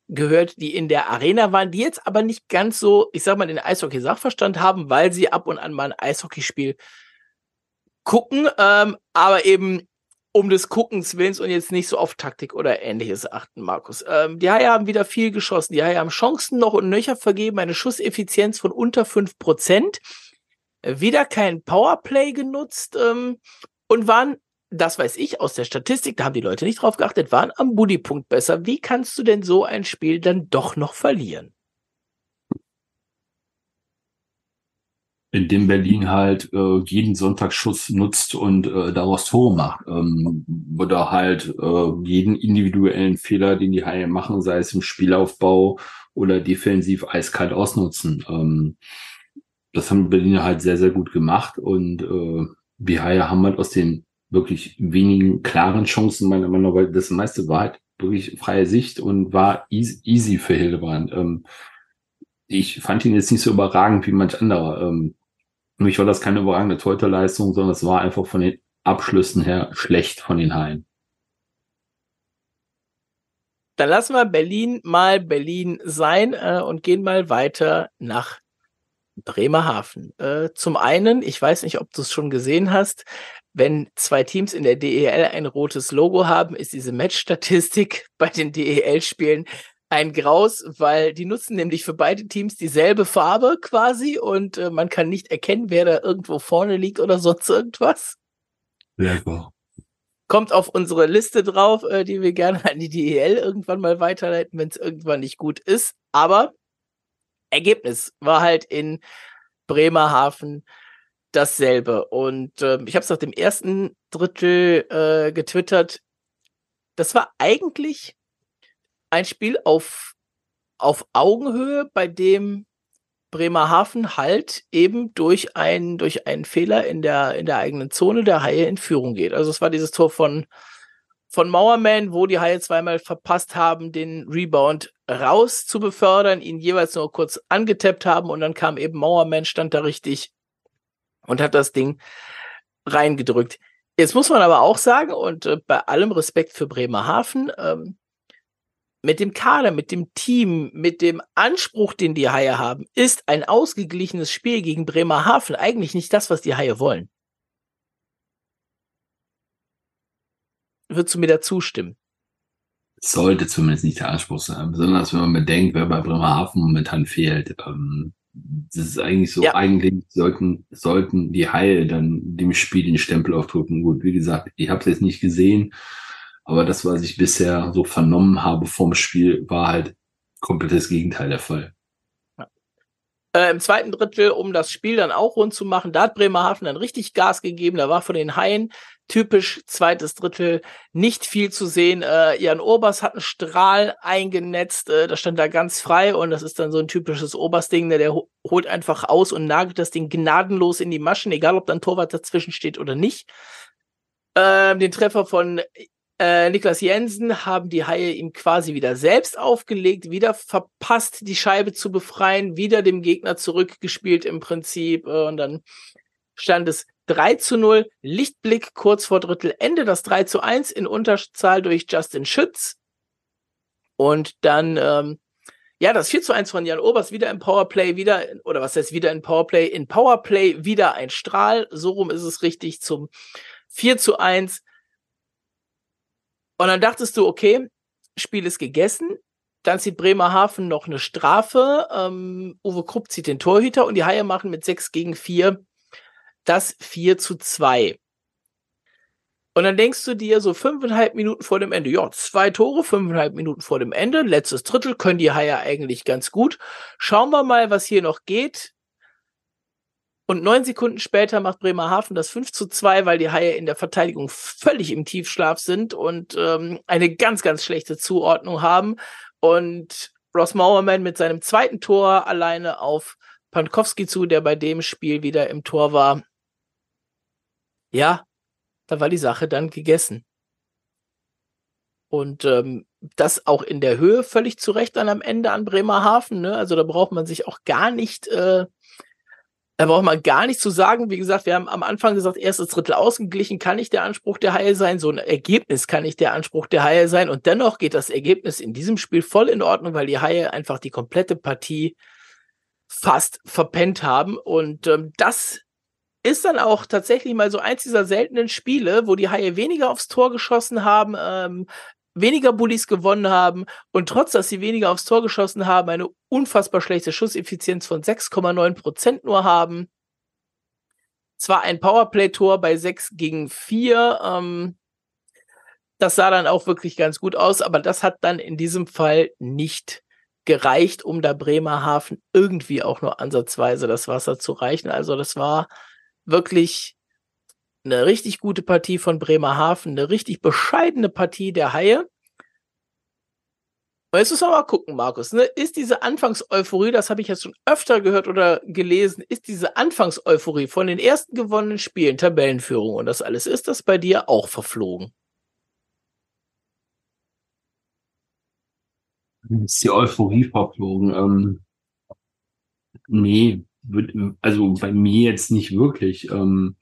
gehört, die in der Arena waren, die jetzt aber nicht ganz so, ich sag mal, den Eishockey-Sachverstand haben, weil sie ab und an mal ein Eishockeyspiel gucken, ähm, aber eben um des Guckens willens und jetzt nicht so auf Taktik oder ähnliches achten, Markus. Ähm, die Haie haben wieder viel geschossen. Die Haie haben Chancen noch und nöcher vergeben, eine Schusseffizienz von unter fünf Prozent. Wieder kein Powerplay genutzt ähm, und waren, das weiß ich aus der Statistik, da haben die Leute nicht drauf geachtet, waren am Buddy-Punkt besser. Wie kannst du denn so ein Spiel dann doch noch verlieren? In dem Berlin halt äh, jeden Sonntag Schuss nutzt und äh, daraus Tore macht. Ähm, oder halt äh, jeden individuellen Fehler, den die Haie machen, sei es im Spielaufbau oder defensiv eiskalt ausnutzen. Ähm, das haben Berliner halt sehr, sehr gut gemacht und äh, die Haie haben halt aus den wirklich wenigen klaren Chancen meiner Meinung nach, weil das meiste war halt wirklich freie Sicht und war easy, easy für Hildebrand. Ähm, ich fand ihn jetzt nicht so überragend wie manch anderer. Ähm, für mich war das keine überragende Torhüterleistung, sondern es war einfach von den Abschlüssen her schlecht von den Haien. Dann lassen wir Berlin mal Berlin sein äh, und gehen mal weiter nach Bremerhaven. Äh, zum einen, ich weiß nicht, ob du es schon gesehen hast, wenn zwei Teams in der DEL ein rotes Logo haben, ist diese Matchstatistik (laughs) bei den DEL-Spielen ein Graus, weil die nutzen nämlich für beide Teams dieselbe Farbe quasi und äh, man kann nicht erkennen, wer da irgendwo vorne liegt oder sonst irgendwas. Sehr gut. Kommt auf unsere Liste drauf, äh, die wir gerne an die DEL irgendwann mal weiterleiten, wenn es irgendwann nicht gut ist. Aber Ergebnis war halt in Bremerhaven dasselbe. Und äh, ich habe es nach dem ersten Drittel äh, getwittert. Das war eigentlich ein Spiel auf, auf Augenhöhe, bei dem Bremerhaven halt eben durch einen, durch einen Fehler in der, in der eigenen Zone der Haie in Führung geht. Also es war dieses Tor von, von Mauerman, wo die Haie zweimal verpasst haben, den Rebound raus zu befördern, ihn jeweils nur kurz angetappt haben und dann kam eben Mauerman, stand da richtig und hat das Ding reingedrückt. Jetzt muss man aber auch sagen, und äh, bei allem Respekt für Bremerhaven, ähm, mit dem Kader, mit dem Team, mit dem Anspruch, den die Haie haben, ist ein ausgeglichenes Spiel gegen Bremerhaven eigentlich nicht das, was die Haie wollen. Würdest du mir da zustimmen? Sollte zumindest nicht der Anspruch sein, besonders wenn man bedenkt, wer bei Bremerhaven momentan fehlt. Ähm, das ist eigentlich so, ja. eigentlich sollten, sollten die Haie dann dem Spiel den Stempel aufdrücken. Gut, wie gesagt, ich habe es jetzt nicht gesehen, aber das, was ich bisher so vernommen habe vom Spiel, war halt komplett das Gegenteil der Fall. Äh, Im zweiten Drittel, um das Spiel dann auch rund zu machen, da hat Bremerhaven dann richtig Gas gegeben. Da war von den Haien typisch zweites Drittel nicht viel zu sehen. Äh, Jan Obers hat einen Strahl eingenetzt, äh, das stand da ganz frei und das ist dann so ein typisches Obers-Ding, ne? der holt einfach aus und nagelt das Ding gnadenlos in die Maschen, egal ob dann Torwart dazwischen steht oder nicht. Ähm, den Treffer von äh, Niklas Jensen haben die Haie ihm quasi wieder selbst aufgelegt, wieder verpasst, die Scheibe zu befreien, wieder dem Gegner zurückgespielt im Prinzip. Äh, und dann stand es 3 zu 0, Lichtblick kurz vor Drittelende, das 3 zu 1 in Unterzahl durch Justin Schütz. Und dann, ähm, ja, das 4 zu 1 von Jan Obers wieder im Powerplay, wieder, oder was heißt wieder in Powerplay? In Powerplay wieder ein Strahl, so rum ist es richtig, zum 4 zu 1 und dann dachtest du, okay, Spiel ist gegessen. Dann zieht Bremerhaven noch eine Strafe. Ähm, Uwe Krupp zieht den Torhüter und die Haie machen mit 6 gegen 4 das 4 zu 2. Und dann denkst du dir so fünfeinhalb Minuten vor dem Ende, ja, zwei Tore, fünfeinhalb Minuten vor dem Ende, letztes Drittel können die Haie eigentlich ganz gut. Schauen wir mal, was hier noch geht. Und neun Sekunden später macht Bremerhaven das 5 zu 2, weil die Haie in der Verteidigung völlig im Tiefschlaf sind und ähm, eine ganz, ganz schlechte Zuordnung haben. Und Ross Mauerman mit seinem zweiten Tor alleine auf Pankowski zu, der bei dem Spiel wieder im Tor war. Ja, da war die Sache dann gegessen. Und ähm, das auch in der Höhe völlig zu Recht dann am Ende an Bremerhaven. Ne? Also da braucht man sich auch gar nicht äh, da braucht man gar nicht zu sagen. Wie gesagt, wir haben am Anfang gesagt, erstes Drittel ausgeglichen kann nicht der Anspruch der Haie sein. So ein Ergebnis kann nicht der Anspruch der Haie sein. Und dennoch geht das Ergebnis in diesem Spiel voll in Ordnung, weil die Haie einfach die komplette Partie fast verpennt haben. Und ähm, das ist dann auch tatsächlich mal so eins dieser seltenen Spiele, wo die Haie weniger aufs Tor geschossen haben, ähm, weniger Bullies gewonnen haben und trotz, dass sie weniger aufs Tor geschossen haben, eine unfassbar schlechte Schusseffizienz von 6,9 Prozent nur haben. Zwar ein Powerplay-Tor bei 6 gegen 4, ähm, das sah dann auch wirklich ganz gut aus, aber das hat dann in diesem Fall nicht gereicht, um da Bremerhaven irgendwie auch nur ansatzweise das Wasser zu reichen. Also das war wirklich eine richtig gute Partie von Bremerhaven, eine richtig bescheidene Partie der Haie. Und jetzt müssen wir mal gucken, Markus. Ne? Ist diese Anfangseuphorie, das habe ich jetzt schon öfter gehört oder gelesen, ist diese Anfangseuphorie von den ersten gewonnenen Spielen, Tabellenführung und das alles, ist das bei dir auch verflogen? Ist die Euphorie verflogen? Ähm, nee, also bei mir jetzt nicht wirklich. Ähm,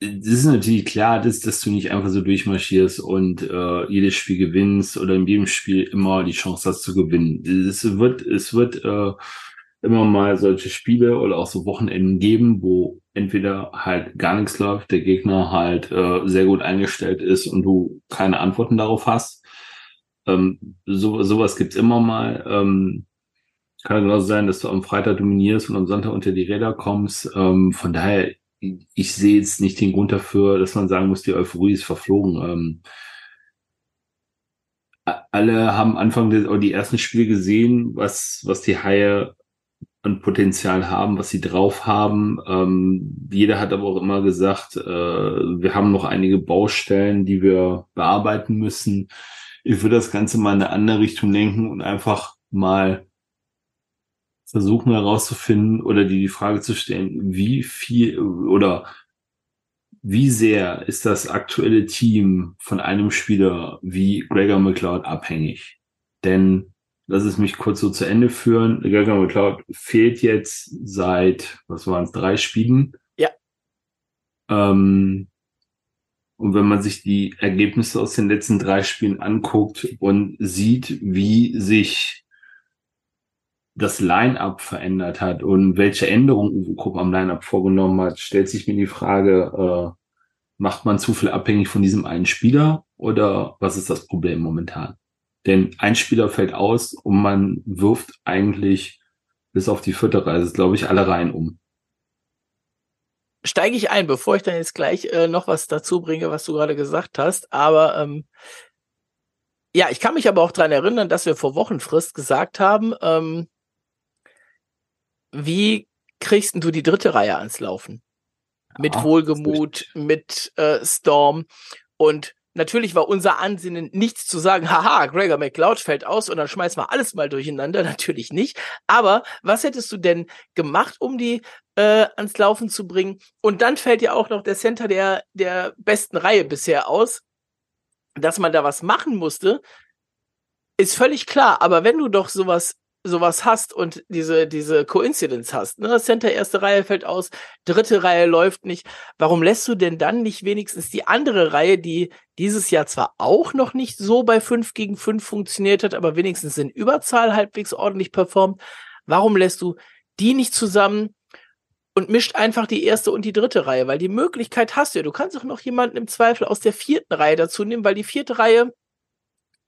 es ist natürlich klar, dass, dass du nicht einfach so durchmarschierst und äh, jedes Spiel gewinnst oder in jedem Spiel immer die Chance hast zu gewinnen. Es wird, es wird äh, immer mal solche Spiele oder auch so Wochenenden geben, wo entweder halt gar nichts läuft, der Gegner halt äh, sehr gut eingestellt ist und du keine Antworten darauf hast. Ähm, so, sowas gibt's immer mal. Ähm, kann genauso sein, dass du am Freitag dominierst und am Sonntag unter die Räder kommst. Ähm, von daher ich sehe jetzt nicht den Grund dafür, dass man sagen muss, die Euphorie ist verflogen. Ähm, alle haben Anfang des, die ersten Spiele gesehen, was, was die Haie an Potenzial haben, was sie drauf haben. Ähm, jeder hat aber auch immer gesagt, äh, wir haben noch einige Baustellen, die wir bearbeiten müssen. ich würde das Ganze mal in eine andere Richtung lenken und einfach mal versuchen herauszufinden oder die die Frage zu stellen, wie viel oder wie sehr ist das aktuelle Team von einem Spieler wie Gregor McLeod abhängig? Denn lass es mich kurz so zu Ende führen. Gregor McLeod fehlt jetzt seit, was waren es, drei Spielen. Ja. Ähm, und wenn man sich die Ergebnisse aus den letzten drei Spielen anguckt und sieht, wie sich das Line-up verändert hat und welche Änderungen Uwe Krupp am Line-up vorgenommen hat, stellt sich mir die Frage, äh, macht man zu viel abhängig von diesem einen Spieler oder was ist das Problem momentan? Denn ein Spieler fällt aus und man wirft eigentlich bis auf die vierte Reise, glaube ich, alle Reihen um. Steige ich ein, bevor ich dann jetzt gleich äh, noch was dazu bringe, was du gerade gesagt hast. Aber ähm, ja, ich kann mich aber auch dran erinnern, dass wir vor Wochenfrist gesagt haben, ähm, wie kriegst du die dritte Reihe ans Laufen? Mit ja, Wohlgemut, mit äh, Storm. Und natürlich war unser Ansinnen nichts zu sagen, haha, Gregor McLeod fällt aus und dann schmeißen wir alles mal durcheinander. (laughs) Natürlich nicht. Aber was hättest du denn gemacht, um die äh, ans Laufen zu bringen? Und dann fällt ja auch noch der Center der, der besten Reihe bisher aus. Dass man da was machen musste, ist völlig klar. Aber wenn du doch sowas sowas hast und diese, diese Coincidence hast, ne? Center erste Reihe fällt aus, dritte Reihe läuft nicht. Warum lässt du denn dann nicht wenigstens die andere Reihe, die dieses Jahr zwar auch noch nicht so bei 5 gegen 5 funktioniert hat, aber wenigstens in Überzahl halbwegs ordentlich performt? Warum lässt du die nicht zusammen und mischt einfach die erste und die dritte Reihe? Weil die Möglichkeit hast du ja. Du kannst auch noch jemanden im Zweifel aus der vierten Reihe dazu nehmen, weil die vierte Reihe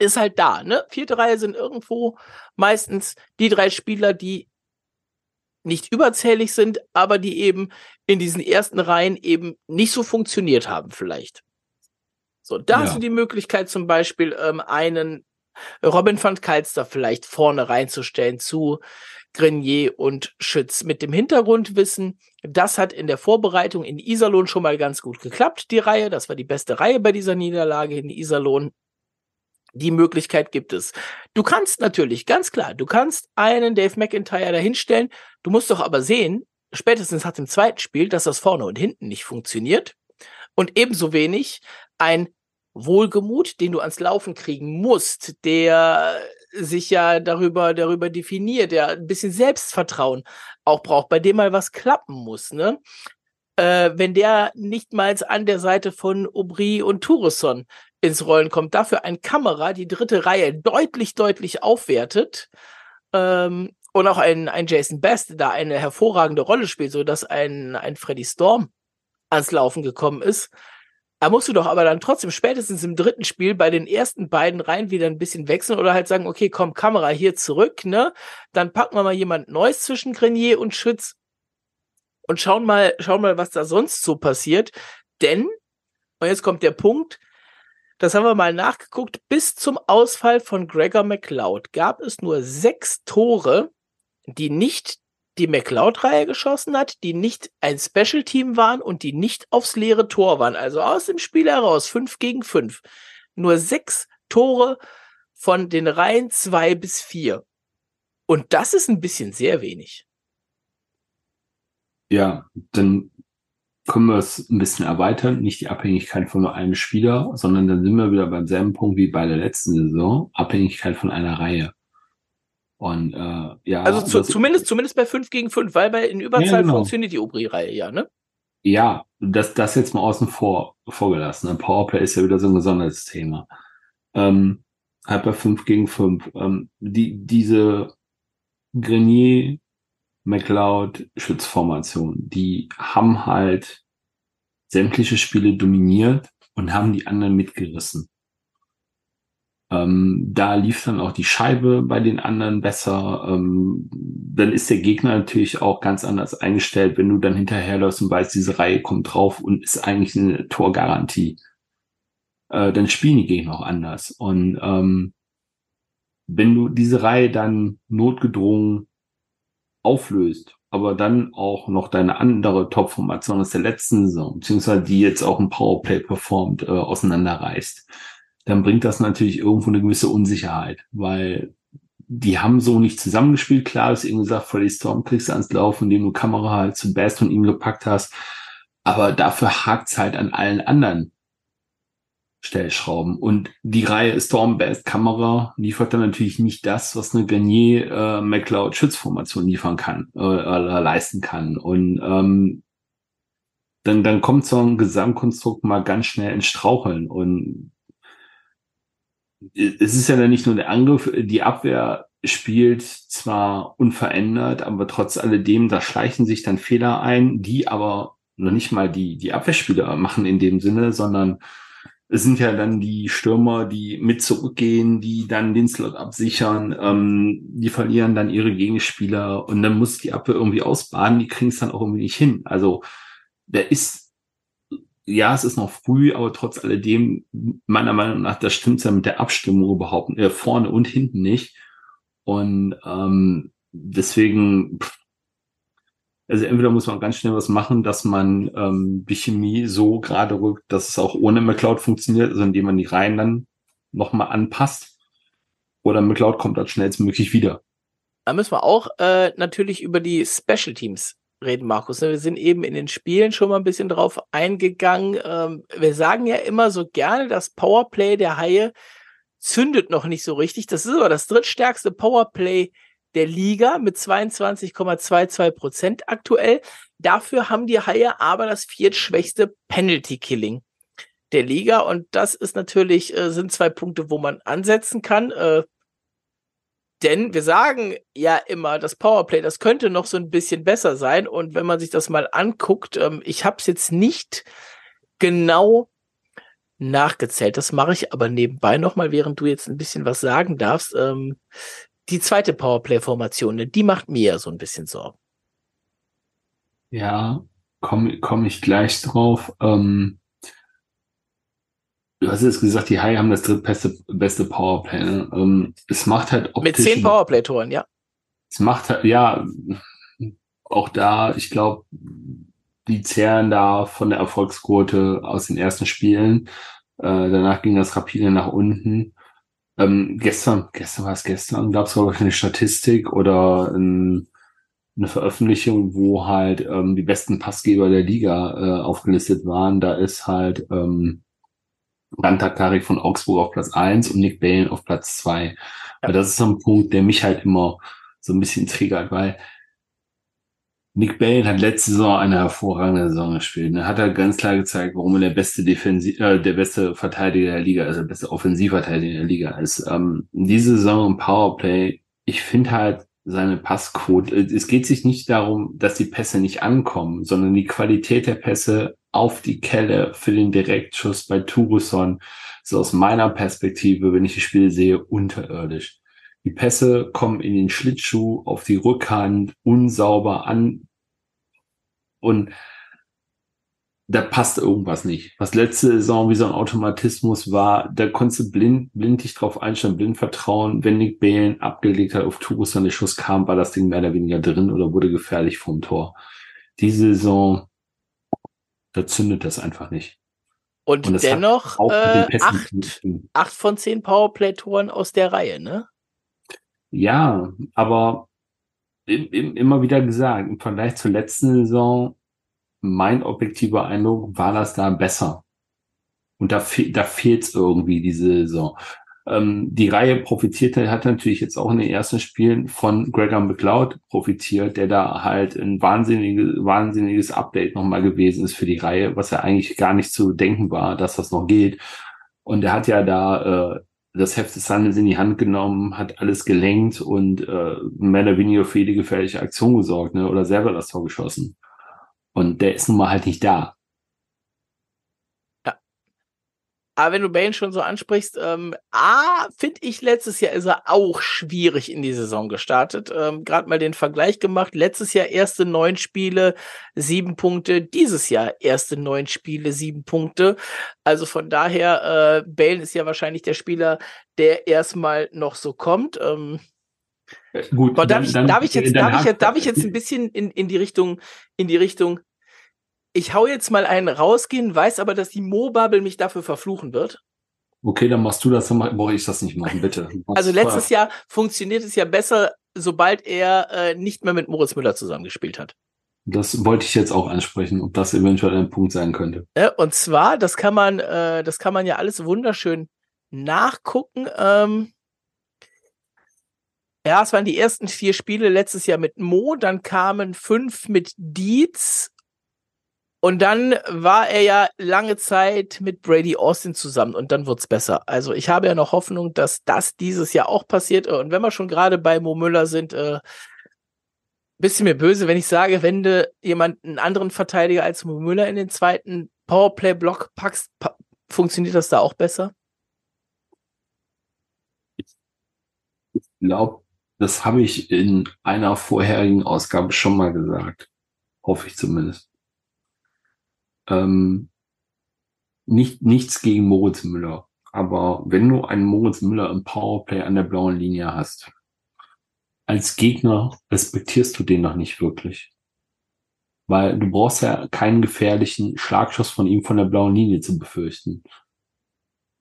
ist halt da, ne? Vierte Reihe sind irgendwo meistens die drei Spieler, die nicht überzählig sind, aber die eben in diesen ersten Reihen eben nicht so funktioniert haben, vielleicht. So, da ja. hast du die Möglichkeit, zum Beispiel ähm, einen Robin van Kalster vielleicht vorne reinzustellen zu Grenier und Schütz. Mit dem Hintergrundwissen, das hat in der Vorbereitung in Iserlohn schon mal ganz gut geklappt, die Reihe. Das war die beste Reihe bei dieser Niederlage in Iserlohn. Die Möglichkeit gibt es. Du kannst natürlich, ganz klar, du kannst einen Dave McIntyre dahinstellen. Du musst doch aber sehen, spätestens hat im zweiten Spiel, dass das vorne und hinten nicht funktioniert. Und ebenso wenig ein Wohlgemut, den du ans Laufen kriegen musst, der sich ja darüber, darüber definiert, der ein bisschen Selbstvertrauen auch braucht, bei dem mal was klappen muss, ne? Äh, wenn der nicht mal an der Seite von Aubry und Tourisson ins Rollen kommt, dafür ein Kamera die dritte Reihe deutlich, deutlich aufwertet. Ähm, und auch ein, ein Jason Best, da eine hervorragende Rolle spielt, so dass ein, ein Freddy Storm ans Laufen gekommen ist. Da musst du doch aber dann trotzdem spätestens im dritten Spiel bei den ersten beiden Reihen wieder ein bisschen wechseln oder halt sagen, okay, komm, Kamera hier zurück, ne? Dann packen wir mal jemand Neues zwischen Grenier und Schütz und schauen mal, schauen mal, was da sonst so passiert. Denn, und jetzt kommt der Punkt, das haben wir mal nachgeguckt. Bis zum Ausfall von Gregor McLeod gab es nur sechs Tore, die nicht die McLeod-Reihe geschossen hat, die nicht ein Special-Team waren und die nicht aufs leere Tor waren. Also aus dem Spiel heraus, fünf gegen fünf. Nur sechs Tore von den Reihen zwei bis vier. Und das ist ein bisschen sehr wenig. Ja, dann können wir es ein bisschen erweitern, nicht die Abhängigkeit von nur einem Spieler, sondern dann sind wir wieder beim selben Punkt wie bei der letzten Saison, Abhängigkeit von einer Reihe. Und äh, ja. Also zu, zumindest, zumindest bei 5 gegen 5, weil bei in Überzahl ja, genau. funktioniert die Obri-Reihe ja, ne? Ja, das, das jetzt mal außen vor vorgelassen. Ein? Powerplay ist ja wieder so ein gesondertes Thema. Ähm, halt bei 5 gegen 5. Ähm, die, diese Grenier, McLeod Schutzformation. Die haben halt sämtliche Spiele dominiert und haben die anderen mitgerissen. Ähm, da lief dann auch die Scheibe bei den anderen besser. Ähm, dann ist der Gegner natürlich auch ganz anders eingestellt, wenn du dann hinterherläufst und weißt, diese Reihe kommt drauf und ist eigentlich eine Torgarantie. Äh, dann spielen die Gegner auch anders. Und ähm, wenn du diese Reihe dann notgedrungen auflöst, aber dann auch noch deine andere Top-Formation aus der letzten Saison, beziehungsweise die jetzt auch ein Powerplay performt, äh, auseinanderreißt, dann bringt das natürlich irgendwo eine gewisse Unsicherheit, weil die haben so nicht zusammengespielt. Klar ist eben gesagt, die Storm kriegst du ans Laufen, indem du Kamera halt zum Best von ihm gepackt hast. Aber dafür hakt's halt an allen anderen Stellschrauben. Und die Reihe Storm Best Kamera liefert dann natürlich nicht das, was eine Garnier äh, McLeod Schützformation liefern kann äh, äh, leisten kann. Und ähm, dann, dann kommt so ein Gesamtkonstrukt mal ganz schnell ins Straucheln. Und es ist ja dann nicht nur der Angriff, die Abwehr spielt zwar unverändert, aber trotz alledem, da schleichen sich dann Fehler ein, die aber noch nicht mal die, die Abwehrspieler machen in dem Sinne, sondern es sind ja dann die Stürmer, die mit zurückgehen, die dann den Slot absichern, ähm, die verlieren dann ihre Gegenspieler und dann muss die Abwehr irgendwie ausbaden, die kriegen es dann auch irgendwie nicht hin. Also der ist, ja, es ist noch früh, aber trotz alledem, meiner Meinung nach, das stimmt ja mit der Abstimmung überhaupt äh, vorne und hinten nicht. Und ähm, deswegen, pff, also entweder muss man ganz schnell was machen, dass man ähm, die Chemie so gerade rückt, dass es auch ohne McCloud funktioniert, also indem man die Reihen dann nochmal anpasst. Oder McCloud kommt dann schnellstmöglich wieder. Da müssen wir auch äh, natürlich über die Special Teams reden, Markus. Wir sind eben in den Spielen schon mal ein bisschen drauf eingegangen. Ähm, wir sagen ja immer so gerne, das Powerplay der Haie zündet noch nicht so richtig. Das ist aber das drittstärkste Powerplay der Liga mit 22,22 Prozent aktuell. Dafür haben die Haie aber das viertschwächste Penalty Killing der Liga und das ist natürlich äh, sind zwei Punkte, wo man ansetzen kann. Äh, denn wir sagen ja immer, das Powerplay, das könnte noch so ein bisschen besser sein. Und wenn man sich das mal anguckt, ähm, ich habe es jetzt nicht genau nachgezählt. Das mache ich aber nebenbei nochmal, während du jetzt ein bisschen was sagen darfst. Ähm, die zweite Powerplay-Formation, ne, die macht mir ja so ein bisschen Sorgen. Ja, komme komm ich gleich drauf. Ähm, du hast jetzt gesagt, die Haie haben das drittbeste beste Powerplay. Ne? Ähm, es macht halt optisch... Mit zehn Powerplay-Toren, ja. Es macht halt, ja, auch da, ich glaube, die zehren da von der Erfolgsquote aus den ersten Spielen. Äh, danach ging das rapide nach unten. Ähm, gestern, gestern war es gestern, gab es glaube ich eine Statistik oder ein, eine Veröffentlichung, wo halt ähm, die besten Passgeber der Liga äh, aufgelistet waren. Da ist halt ähm, Rantakari von Augsburg auf Platz eins und Nick Balen auf Platz zwei. Ja. das ist so ein Punkt, der mich halt immer so ein bisschen triggert, weil Nick Bale hat letzte Saison eine hervorragende Saison gespielt. Er hat er ganz klar gezeigt, warum er der beste Defensiv, äh, der beste Verteidiger der Liga ist, der beste Offensivverteidiger der Liga ist. Ähm, diese Saison im Powerplay, ich finde halt seine Passquote, äh, es geht sich nicht darum, dass die Pässe nicht ankommen, sondern die Qualität der Pässe auf die Kelle für den Direktschuss bei Turuson ist aus meiner Perspektive, wenn ich die Spiele sehe, unterirdisch. Die Pässe kommen in den Schlittschuh, auf die Rückhand, unsauber an. Und da passt irgendwas nicht. Was letzte Saison wie so ein Automatismus war, da konntest du blind, blind dich drauf einstellen, blind vertrauen. Wenn Nick Balen abgelegt hat auf Turus, dann der Schuss kam, war das Ding mehr oder weniger drin oder wurde gefährlich vom Tor. Diese Saison, da zündet das einfach nicht. Und, Und dennoch äh, acht, acht von zehn Powerplay-Toren aus der Reihe, ne? Ja, aber immer wieder gesagt, im Vergleich zur letzten Saison, mein objektiver Eindruck war das da besser. Und da, fe da fehlt irgendwie diese Saison. Ähm, die Reihe profitierte, hat natürlich jetzt auch in den ersten Spielen von Gregor McLeod profitiert, der da halt ein wahnsinniges, wahnsinniges Update nochmal gewesen ist für die Reihe, was ja eigentlich gar nicht zu denken war, dass das noch geht. Und er hat ja da äh, das Heft des Handels in die Hand genommen, hat alles gelenkt und äh, mehr oder weniger für jede gefährliche Aktion gesorgt, ne? Oder selber das Tor geschossen. Und der ist nun mal halt nicht da. Aber wenn du Bane schon so ansprichst, ähm, A, finde ich, letztes Jahr ist er auch schwierig in die Saison gestartet. Ähm, Gerade mal den Vergleich gemacht. Letztes Jahr erste neun Spiele, sieben Punkte. Dieses Jahr erste neun Spiele, sieben Punkte. Also von daher, äh, Bale ist ja wahrscheinlich der Spieler, der erstmal noch so kommt. Ähm, Gut, darf, dann, ich, dann, darf ich jetzt, darf ich jetzt, darf ich jetzt ein bisschen in, in die Richtung, in die Richtung ich hau jetzt mal einen rausgehen, weiß aber, dass die Mo-Bubble mich dafür verfluchen wird. Okay, dann machst du das, dann brauche ich das nicht machen, bitte. (laughs) Also letztes Jahr funktioniert es ja besser, sobald er äh, nicht mehr mit Moritz Müller zusammengespielt hat. Das wollte ich jetzt auch ansprechen, ob das eventuell ein Punkt sein könnte. Ja, und zwar, das kann man, äh, das kann man ja alles wunderschön nachgucken. Ähm, ja, es waren die ersten vier Spiele letztes Jahr mit Mo, dann kamen fünf mit Dietz und dann war er ja lange Zeit mit Brady Austin zusammen und dann wird's besser. Also ich habe ja noch Hoffnung, dass das dieses Jahr auch passiert. Und wenn wir schon gerade bei Mo Müller sind, äh, bisschen mir böse, wenn ich sage, wenn du jemanden einen anderen Verteidiger als Mo Müller in den zweiten Powerplay-Block packst, pa funktioniert das da auch besser? Ich glaube, das habe ich in einer vorherigen Ausgabe schon mal gesagt. Hoffe ich zumindest. Ähm, nicht, nichts gegen Moritz Müller. Aber wenn du einen Moritz Müller im Powerplay an der blauen Linie hast, als Gegner respektierst du den noch nicht wirklich. Weil du brauchst ja keinen gefährlichen Schlagschuss von ihm von der blauen Linie zu befürchten.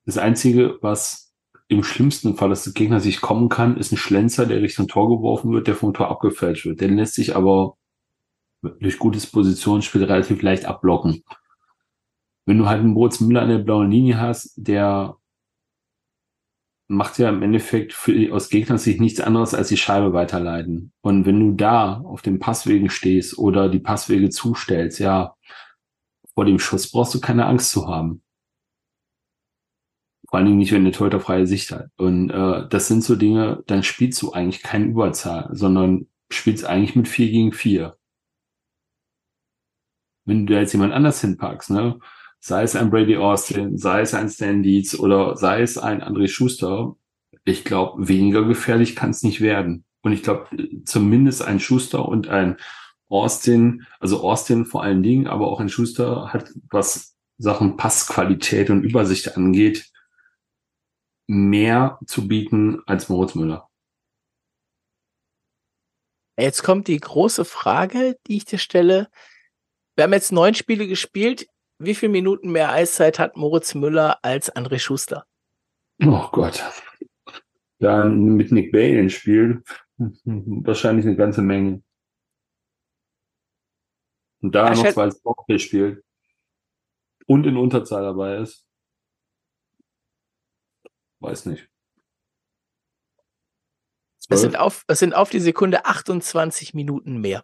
Das Einzige, was im schlimmsten Fall, dass der Gegner sich kommen kann, ist ein Schlenzer, der Richtung Tor geworfen wird, der vom Tor abgefälscht wird. Der lässt sich aber durch gutes Positionsspiel relativ leicht abblocken. Wenn du halt einen Moritz Müller an der blauen Linie hast, der macht ja im Endeffekt für, aus Gegnersicht nichts anderes als die Scheibe weiterleiten. Und wenn du da auf den Passwegen stehst oder die Passwege zustellst, ja, vor dem Schuss brauchst du keine Angst zu haben. Vor allen Dingen nicht, wenn eine Torhüter freie Sicht hat. Und äh, das sind so Dinge, dann spielst du eigentlich keine Überzahl, sondern spielst eigentlich mit vier gegen vier wenn du jetzt jemand anders hinpackst, ne, sei es ein Brady Austin, sei es ein Stan Dietz oder sei es ein André Schuster, ich glaube, weniger gefährlich kann es nicht werden. Und ich glaube, zumindest ein Schuster und ein Austin, also Austin vor allen Dingen, aber auch ein Schuster hat, was Sachen Passqualität und Übersicht angeht, mehr zu bieten als Moritz Müller. Jetzt kommt die große Frage, die ich dir stelle. Wir haben jetzt neun Spiele gespielt. Wie viele Minuten mehr Eiszeit hat Moritz Müller als André Schuster? Oh Gott. Ja, mit Nick Bay ins Spiel wahrscheinlich eine ganze Menge. Und da noch, weil es Bockplay spielt und in Unterzahl dabei ist. Weiß nicht. Es sind, auf, es sind auf die Sekunde 28 Minuten mehr.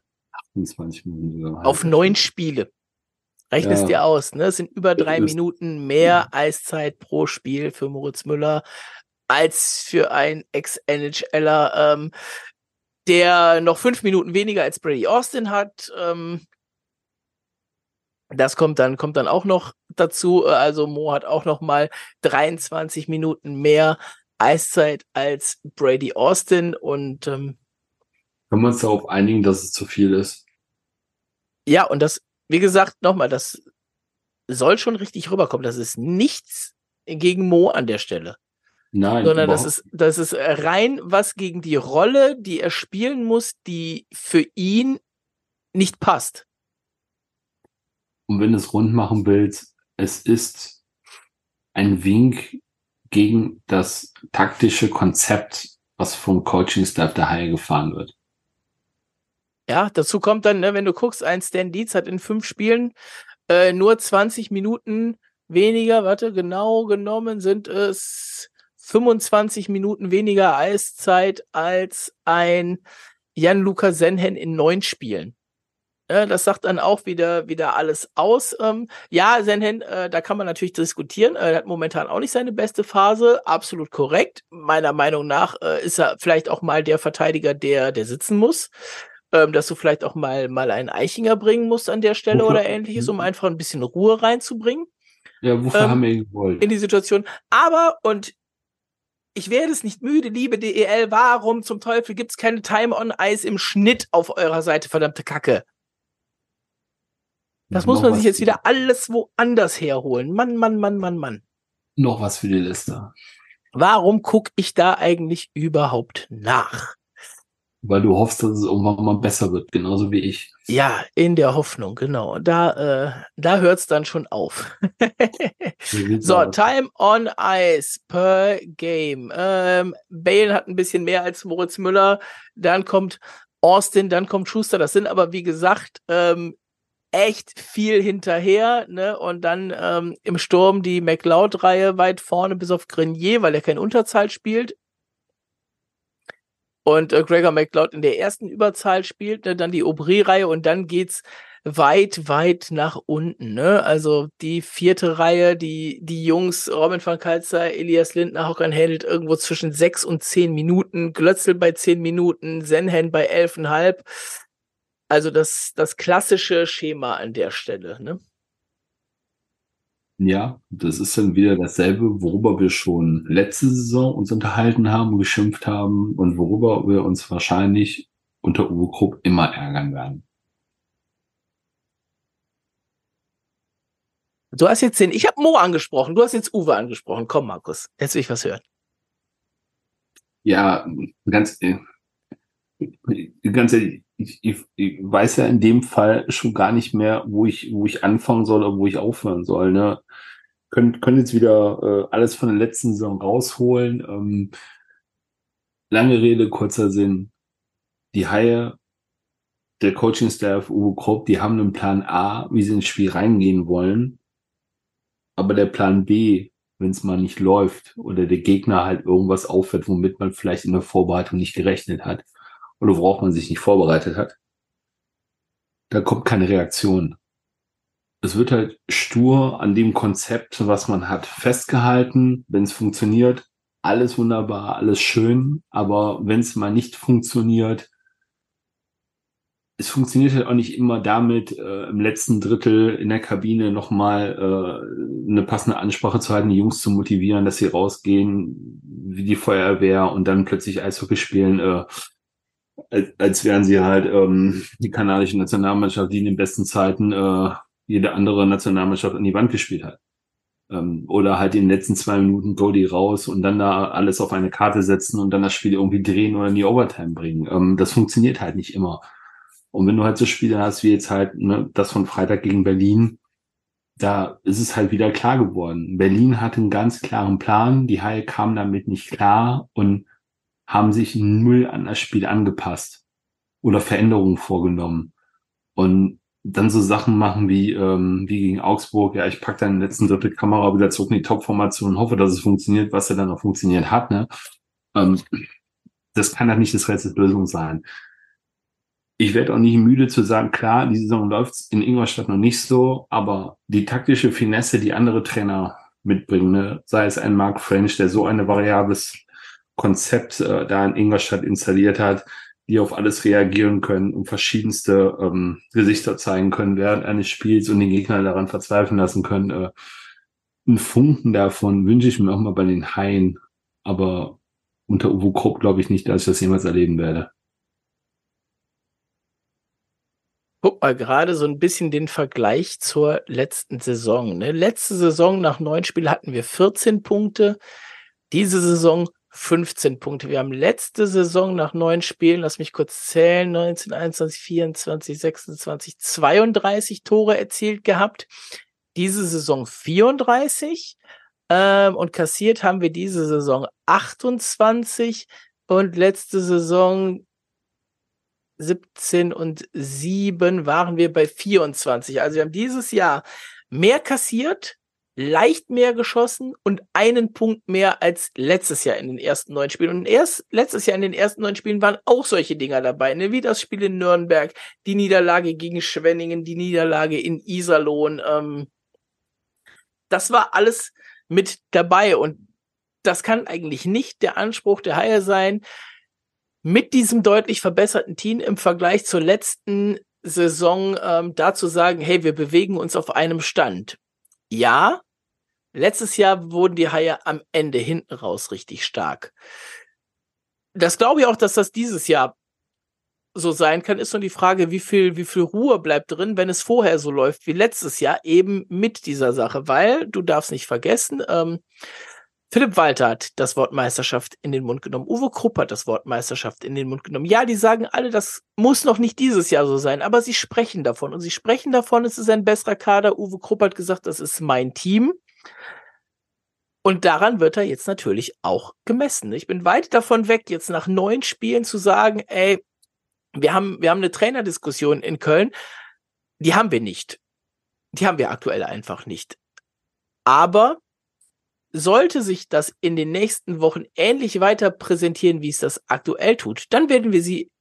28 Minuten. Auf neun Spiele. Rechne es dir aus, ne? Es sind über drei Minuten mehr Eiszeit pro Spiel für Moritz Müller als für ein Ex-NHLer, ähm, der noch fünf Minuten weniger als Brady Austin hat. Ähm, das kommt dann, kommt dann auch noch dazu. Also Mo hat auch noch mal 23 Minuten mehr Eiszeit als Brady Austin und ähm, können wir uns darauf einigen, dass es zu viel ist? Ja, und das, wie gesagt, nochmal, das soll schon richtig rüberkommen. Das ist nichts gegen Mo an der Stelle. Nein. Sondern das ist, das ist rein was gegen die Rolle, die er spielen muss, die für ihn nicht passt. Und wenn du es rund machen willst, es ist ein Wink gegen das taktische Konzept, was vom Coaching-Staff der Haie gefahren wird. Ja, dazu kommt dann, ne, wenn du guckst, ein Stan Dietz hat in fünf Spielen äh, nur 20 Minuten weniger, warte, genau genommen sind es 25 Minuten weniger Eiszeit als ein Jan-Luca Senhen in neun Spielen. Ja, das sagt dann auch wieder, wieder alles aus. Ähm, ja, Senhen, äh, da kann man natürlich diskutieren. Er hat momentan auch nicht seine beste Phase. Absolut korrekt. Meiner Meinung nach äh, ist er vielleicht auch mal der Verteidiger, der, der sitzen muss ähm, dass du vielleicht auch mal, mal einen Eichinger bringen musst an der Stelle wofür? oder ähnliches, um einfach ein bisschen Ruhe reinzubringen. Ja, wofür ähm, haben wir ihn gewollt? In die Situation. Aber, und ich werde es nicht müde, liebe DEL, warum zum Teufel gibt es keine Time on Ice im Schnitt auf eurer Seite, verdammte Kacke? Das muss man sich jetzt wieder alles woanders herholen. Mann, Mann, Mann, Mann, Mann. Noch was für die Liste. Warum gucke ich da eigentlich überhaupt nach? Weil du hoffst, dass es irgendwann mal besser wird, genauso wie ich. Ja, in der Hoffnung, genau. Da, äh, da hört's dann schon auf. so, aus. Time on Ice per Game. Ähm, Bale hat ein bisschen mehr als Moritz Müller. Dann kommt Austin, dann kommt Schuster. Das sind aber, wie gesagt, ähm, echt viel hinterher, ne? Und dann ähm, im Sturm die McLeod-Reihe weit vorne bis auf Grenier, weil er keine Unterzahl spielt und äh, Gregor McLeod in der ersten Überzahl spielt, ne, dann die Aubry-Reihe und dann geht's weit, weit nach unten. Ne? Also die vierte Reihe, die, die Jungs, Robin van Kalzer, Elias Lindner, Håkan Händelt irgendwo zwischen sechs und zehn Minuten, Glötzel bei zehn Minuten, Senhen bei elfeinhalb. Also das, das klassische Schema an der Stelle. Ne? Ja, das ist dann wieder dasselbe, worüber wir schon letzte Saison uns unterhalten haben geschimpft haben und worüber wir uns wahrscheinlich unter Uwe Krupp immer ärgern werden. Du hast jetzt den, ich habe Mo angesprochen, du hast jetzt Uwe angesprochen. Komm, Markus, jetzt will ich was hören. Ja, ganz, äh, ganz ehrlich, ich, ich, ich weiß ja in dem Fall schon gar nicht mehr, wo ich, wo ich anfangen soll oder wo ich aufhören soll. Ne? Können, können jetzt wieder äh, alles von der letzten Saison rausholen. Ähm, lange Rede, kurzer Sinn. Die Haie, der Coaching-Staff, Uwe Krupp, die haben einen Plan A, wie sie ins Spiel reingehen wollen. Aber der Plan B, wenn es mal nicht läuft oder der Gegner halt irgendwas auffällt, womit man vielleicht in der Vorbereitung nicht gerechnet hat, oder worauf man sich nicht vorbereitet hat, da kommt keine Reaktion. Es wird halt stur an dem Konzept, was man hat, festgehalten. Wenn es funktioniert, alles wunderbar, alles schön. Aber wenn es mal nicht funktioniert, es funktioniert halt auch nicht immer damit, äh, im letzten Drittel in der Kabine nochmal äh, eine passende Ansprache zu halten, die Jungs zu motivieren, dass sie rausgehen, wie die Feuerwehr und dann plötzlich Eishockey spielen. Äh, als, als wären sie halt ähm, die kanadische Nationalmannschaft, die in den besten Zeiten äh, jede andere Nationalmannschaft an die Wand gespielt hat. Ähm, oder halt in den letzten zwei Minuten Goldie raus und dann da alles auf eine Karte setzen und dann das Spiel irgendwie drehen oder in die Overtime bringen. Ähm, das funktioniert halt nicht immer. Und wenn du halt so Spiele hast wie jetzt halt ne, das von Freitag gegen Berlin, da ist es halt wieder klar geworden. Berlin hatte einen ganz klaren Plan, die Haie kamen damit nicht klar und haben sich null an das Spiel angepasst oder Veränderungen vorgenommen. Und dann so Sachen machen wie, ähm, wie gegen Augsburg, ja, ich pack dann den letzten Drittel Kamera wieder zurück in die Top-Formation und hoffe, dass es funktioniert, was ja dann auch funktioniert hat. Ne? Ähm, das kann halt nicht das Rätselslösung sein. Ich werde auch nicht müde zu sagen, klar, die Saison läuft in Ingolstadt noch nicht so, aber die taktische Finesse, die andere Trainer mitbringen, ne? sei es ein Mark French, der so eine variables Konzept äh, da in Ingolstadt installiert hat, die auf alles reagieren können und verschiedenste ähm, Gesichter zeigen können während eines Spiels und den Gegner daran verzweifeln lassen können. Äh, einen Funken davon wünsche ich mir auch mal bei den Haien, aber unter Uwe Krupp glaube ich nicht, dass ich das jemals erleben werde. Guck mal, gerade so ein bisschen den Vergleich zur letzten Saison. Ne? Letzte Saison nach neun Spielen hatten wir 14 Punkte. Diese Saison 15 Punkte. Wir haben letzte Saison nach neun Spielen, lass mich kurz zählen, 19, 21, 24, 26, 32 Tore erzielt gehabt. Diese Saison 34 ähm, und kassiert haben wir diese Saison 28 und letzte Saison 17 und 7 waren wir bei 24. Also wir haben dieses Jahr mehr kassiert, leicht mehr geschossen und einen Punkt mehr als letztes Jahr in den ersten neun Spielen. Und erst letztes Jahr in den ersten neun Spielen waren auch solche Dinger dabei, ne? wie das Spiel in Nürnberg, die Niederlage gegen Schwenningen, die Niederlage in Iserlohn. Ähm, das war alles mit dabei und das kann eigentlich nicht der Anspruch der Haie sein, mit diesem deutlich verbesserten Team im Vergleich zur letzten Saison ähm, dazu sagen, hey, wir bewegen uns auf einem Stand. Ja, Letztes Jahr wurden die Haie am Ende hinten raus richtig stark. Das glaube ich auch, dass das dieses Jahr so sein kann, ist nur die Frage, wie viel, wie viel Ruhe bleibt drin, wenn es vorher so läuft wie letztes Jahr, eben mit dieser Sache, weil du darfst nicht vergessen, ähm, Philipp Walter hat das Wort Meisterschaft in den Mund genommen. Uwe Krupp hat das Wort Meisterschaft in den Mund genommen. Ja, die sagen alle, das muss noch nicht dieses Jahr so sein, aber sie sprechen davon. Und sie sprechen davon, es ist ein besserer Kader. Uwe Krupp hat gesagt, das ist mein Team. Und daran wird er jetzt natürlich auch gemessen. Ich bin weit davon weg, jetzt nach neun Spielen zu sagen, ey, wir haben, wir haben eine Trainerdiskussion in Köln. Die haben wir nicht. Die haben wir aktuell einfach nicht. Aber sollte sich das in den nächsten Wochen ähnlich weiter präsentieren, wie es das aktuell tut, dann werden wir sie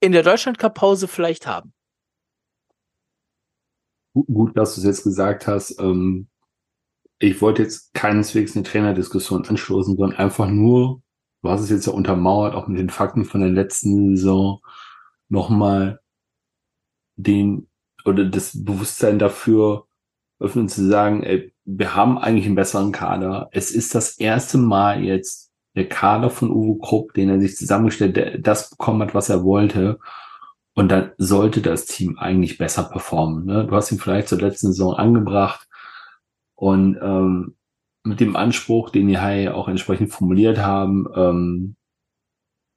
in der Deutschland-Cup-Pause vielleicht haben. Gut, dass du es jetzt gesagt hast. Ähm, ich wollte jetzt keineswegs eine Trainerdiskussion anstoßen, sondern einfach nur, du hast es jetzt ja untermauert, auch mit den Fakten von der letzten Saison, nochmal den oder das Bewusstsein dafür öffnen zu sagen, ey, wir haben eigentlich einen besseren Kader. Es ist das erste Mal jetzt der Kader von Uwe Krupp, den er sich zusammengestellt, der das bekommen hat, was er wollte. Und dann sollte das Team eigentlich besser performen. Ne? Du hast ihn vielleicht zur letzten Saison angebracht und ähm, mit dem Anspruch, den die Hai auch entsprechend formuliert haben, ähm,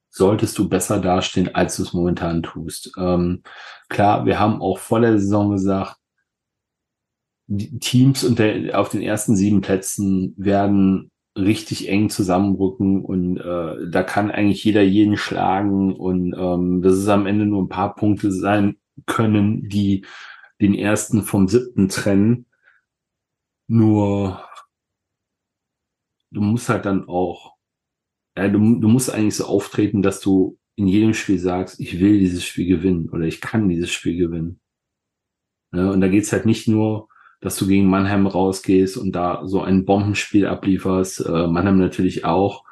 solltest du besser dastehen, als du es momentan tust. Ähm, klar, wir haben auch vor der Saison gesagt, die Teams unter, auf den ersten sieben Plätzen werden richtig eng zusammenrücken und äh, da kann eigentlich jeder jeden schlagen und ähm, das ist am Ende nur ein paar Punkte sein können, die den ersten vom siebten trennen. Nur du musst halt dann auch, ja, du, du musst eigentlich so auftreten, dass du in jedem Spiel sagst, ich will dieses Spiel gewinnen oder ich kann dieses Spiel gewinnen. Ja, und da geht's halt nicht nur dass du gegen Mannheim rausgehst und da so ein Bombenspiel ablieferst. Äh, Mannheim natürlich auch.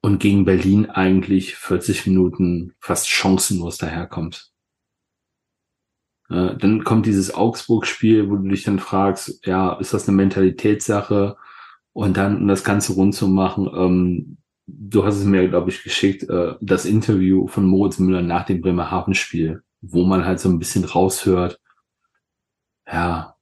Und gegen Berlin eigentlich 40 Minuten fast chancenlos daherkommt. Äh, dann kommt dieses Augsburg-Spiel, wo du dich dann fragst, ja, ist das eine Mentalitätssache? Und dann, um das Ganze rund zu machen, ähm, du hast es mir, glaube ich, geschickt, äh, das Interview von Moritz Müller nach dem Bremerhaven-Spiel, wo man halt so ein bisschen raushört, ja,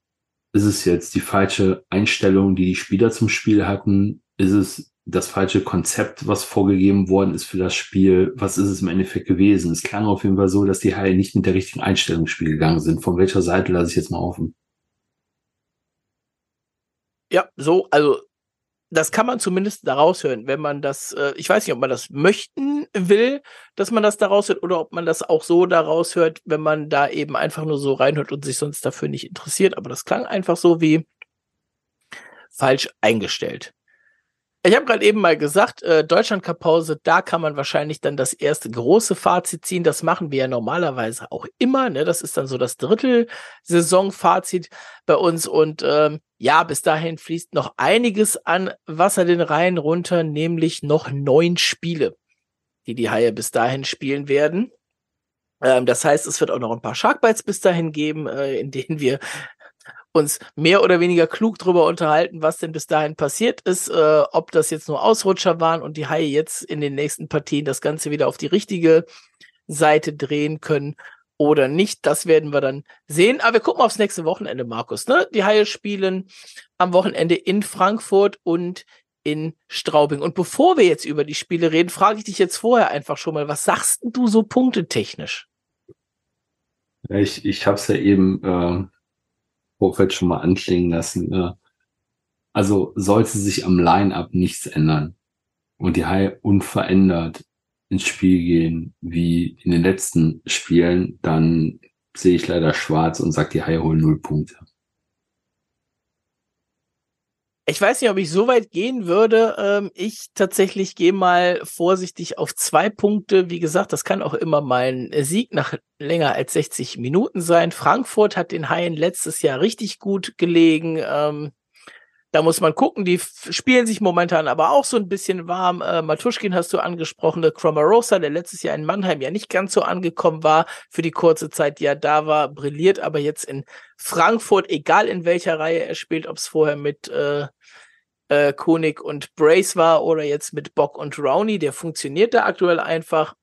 ist es jetzt die falsche Einstellung, die die Spieler zum Spiel hatten? Ist es das falsche Konzept, was vorgegeben worden ist für das Spiel? Was ist es im Endeffekt gewesen? Es klang auf jeden Fall so, dass die Haie nicht mit der richtigen Einstellung ins Spiel gegangen sind. Von welcher Seite lasse ich jetzt mal offen? Ja, so, also das kann man zumindest daraus hören, wenn man das, äh, ich weiß nicht, ob man das möchten will, dass man das daraus hört, oder ob man das auch so daraus hört, wenn man da eben einfach nur so reinhört und sich sonst dafür nicht interessiert. Aber das klang einfach so wie falsch eingestellt. Ich habe gerade eben mal gesagt, äh, Deutschland-Cup-Pause, da kann man wahrscheinlich dann das erste große Fazit ziehen. Das machen wir ja normalerweise auch immer. Ne? Das ist dann so das Drittel-Saison-Fazit bei uns. Und ähm, ja, bis dahin fließt noch einiges an Wasser den Rhein runter, nämlich noch neun Spiele, die die Haie bis dahin spielen werden. Ähm, das heißt, es wird auch noch ein paar Sharkbites bis dahin geben, äh, in denen wir uns mehr oder weniger klug drüber unterhalten, was denn bis dahin passiert ist, äh, ob das jetzt nur Ausrutscher waren und die Haie jetzt in den nächsten Partien das Ganze wieder auf die richtige Seite drehen können oder nicht. Das werden wir dann sehen. Aber wir gucken aufs nächste Wochenende, Markus. Ne? Die Haie spielen am Wochenende in Frankfurt und in Straubing. Und bevor wir jetzt über die Spiele reden, frage ich dich jetzt vorher einfach schon mal, was sagst du so punktetechnisch? Ich, ich habe es ja eben äh, Vorfeld schon mal anklingen lassen. Äh, also sollte sich am Line-up nichts ändern und die High unverändert ins Spiel gehen wie in den letzten Spielen, dann sehe ich leider schwarz und sage, die High holen null Punkte. Ich weiß nicht, ob ich so weit gehen würde. Ähm, ich tatsächlich gehe mal vorsichtig auf zwei Punkte. Wie gesagt, das kann auch immer mal ein Sieg nach länger als 60 Minuten sein. Frankfurt hat den Haien letztes Jahr richtig gut gelegen. Ähm, da muss man gucken, die spielen sich momentan aber auch so ein bisschen warm. Äh, Matuschkin hast du angesprochen, der Cromarosa, der letztes Jahr in Mannheim ja nicht ganz so angekommen war, für die kurze Zeit, die er da war, brilliert aber jetzt in Frankfurt, egal in welcher Reihe er spielt, ob es vorher mit äh, äh, Konig und Brace war oder jetzt mit Bock und Rowney, der funktioniert da aktuell einfach.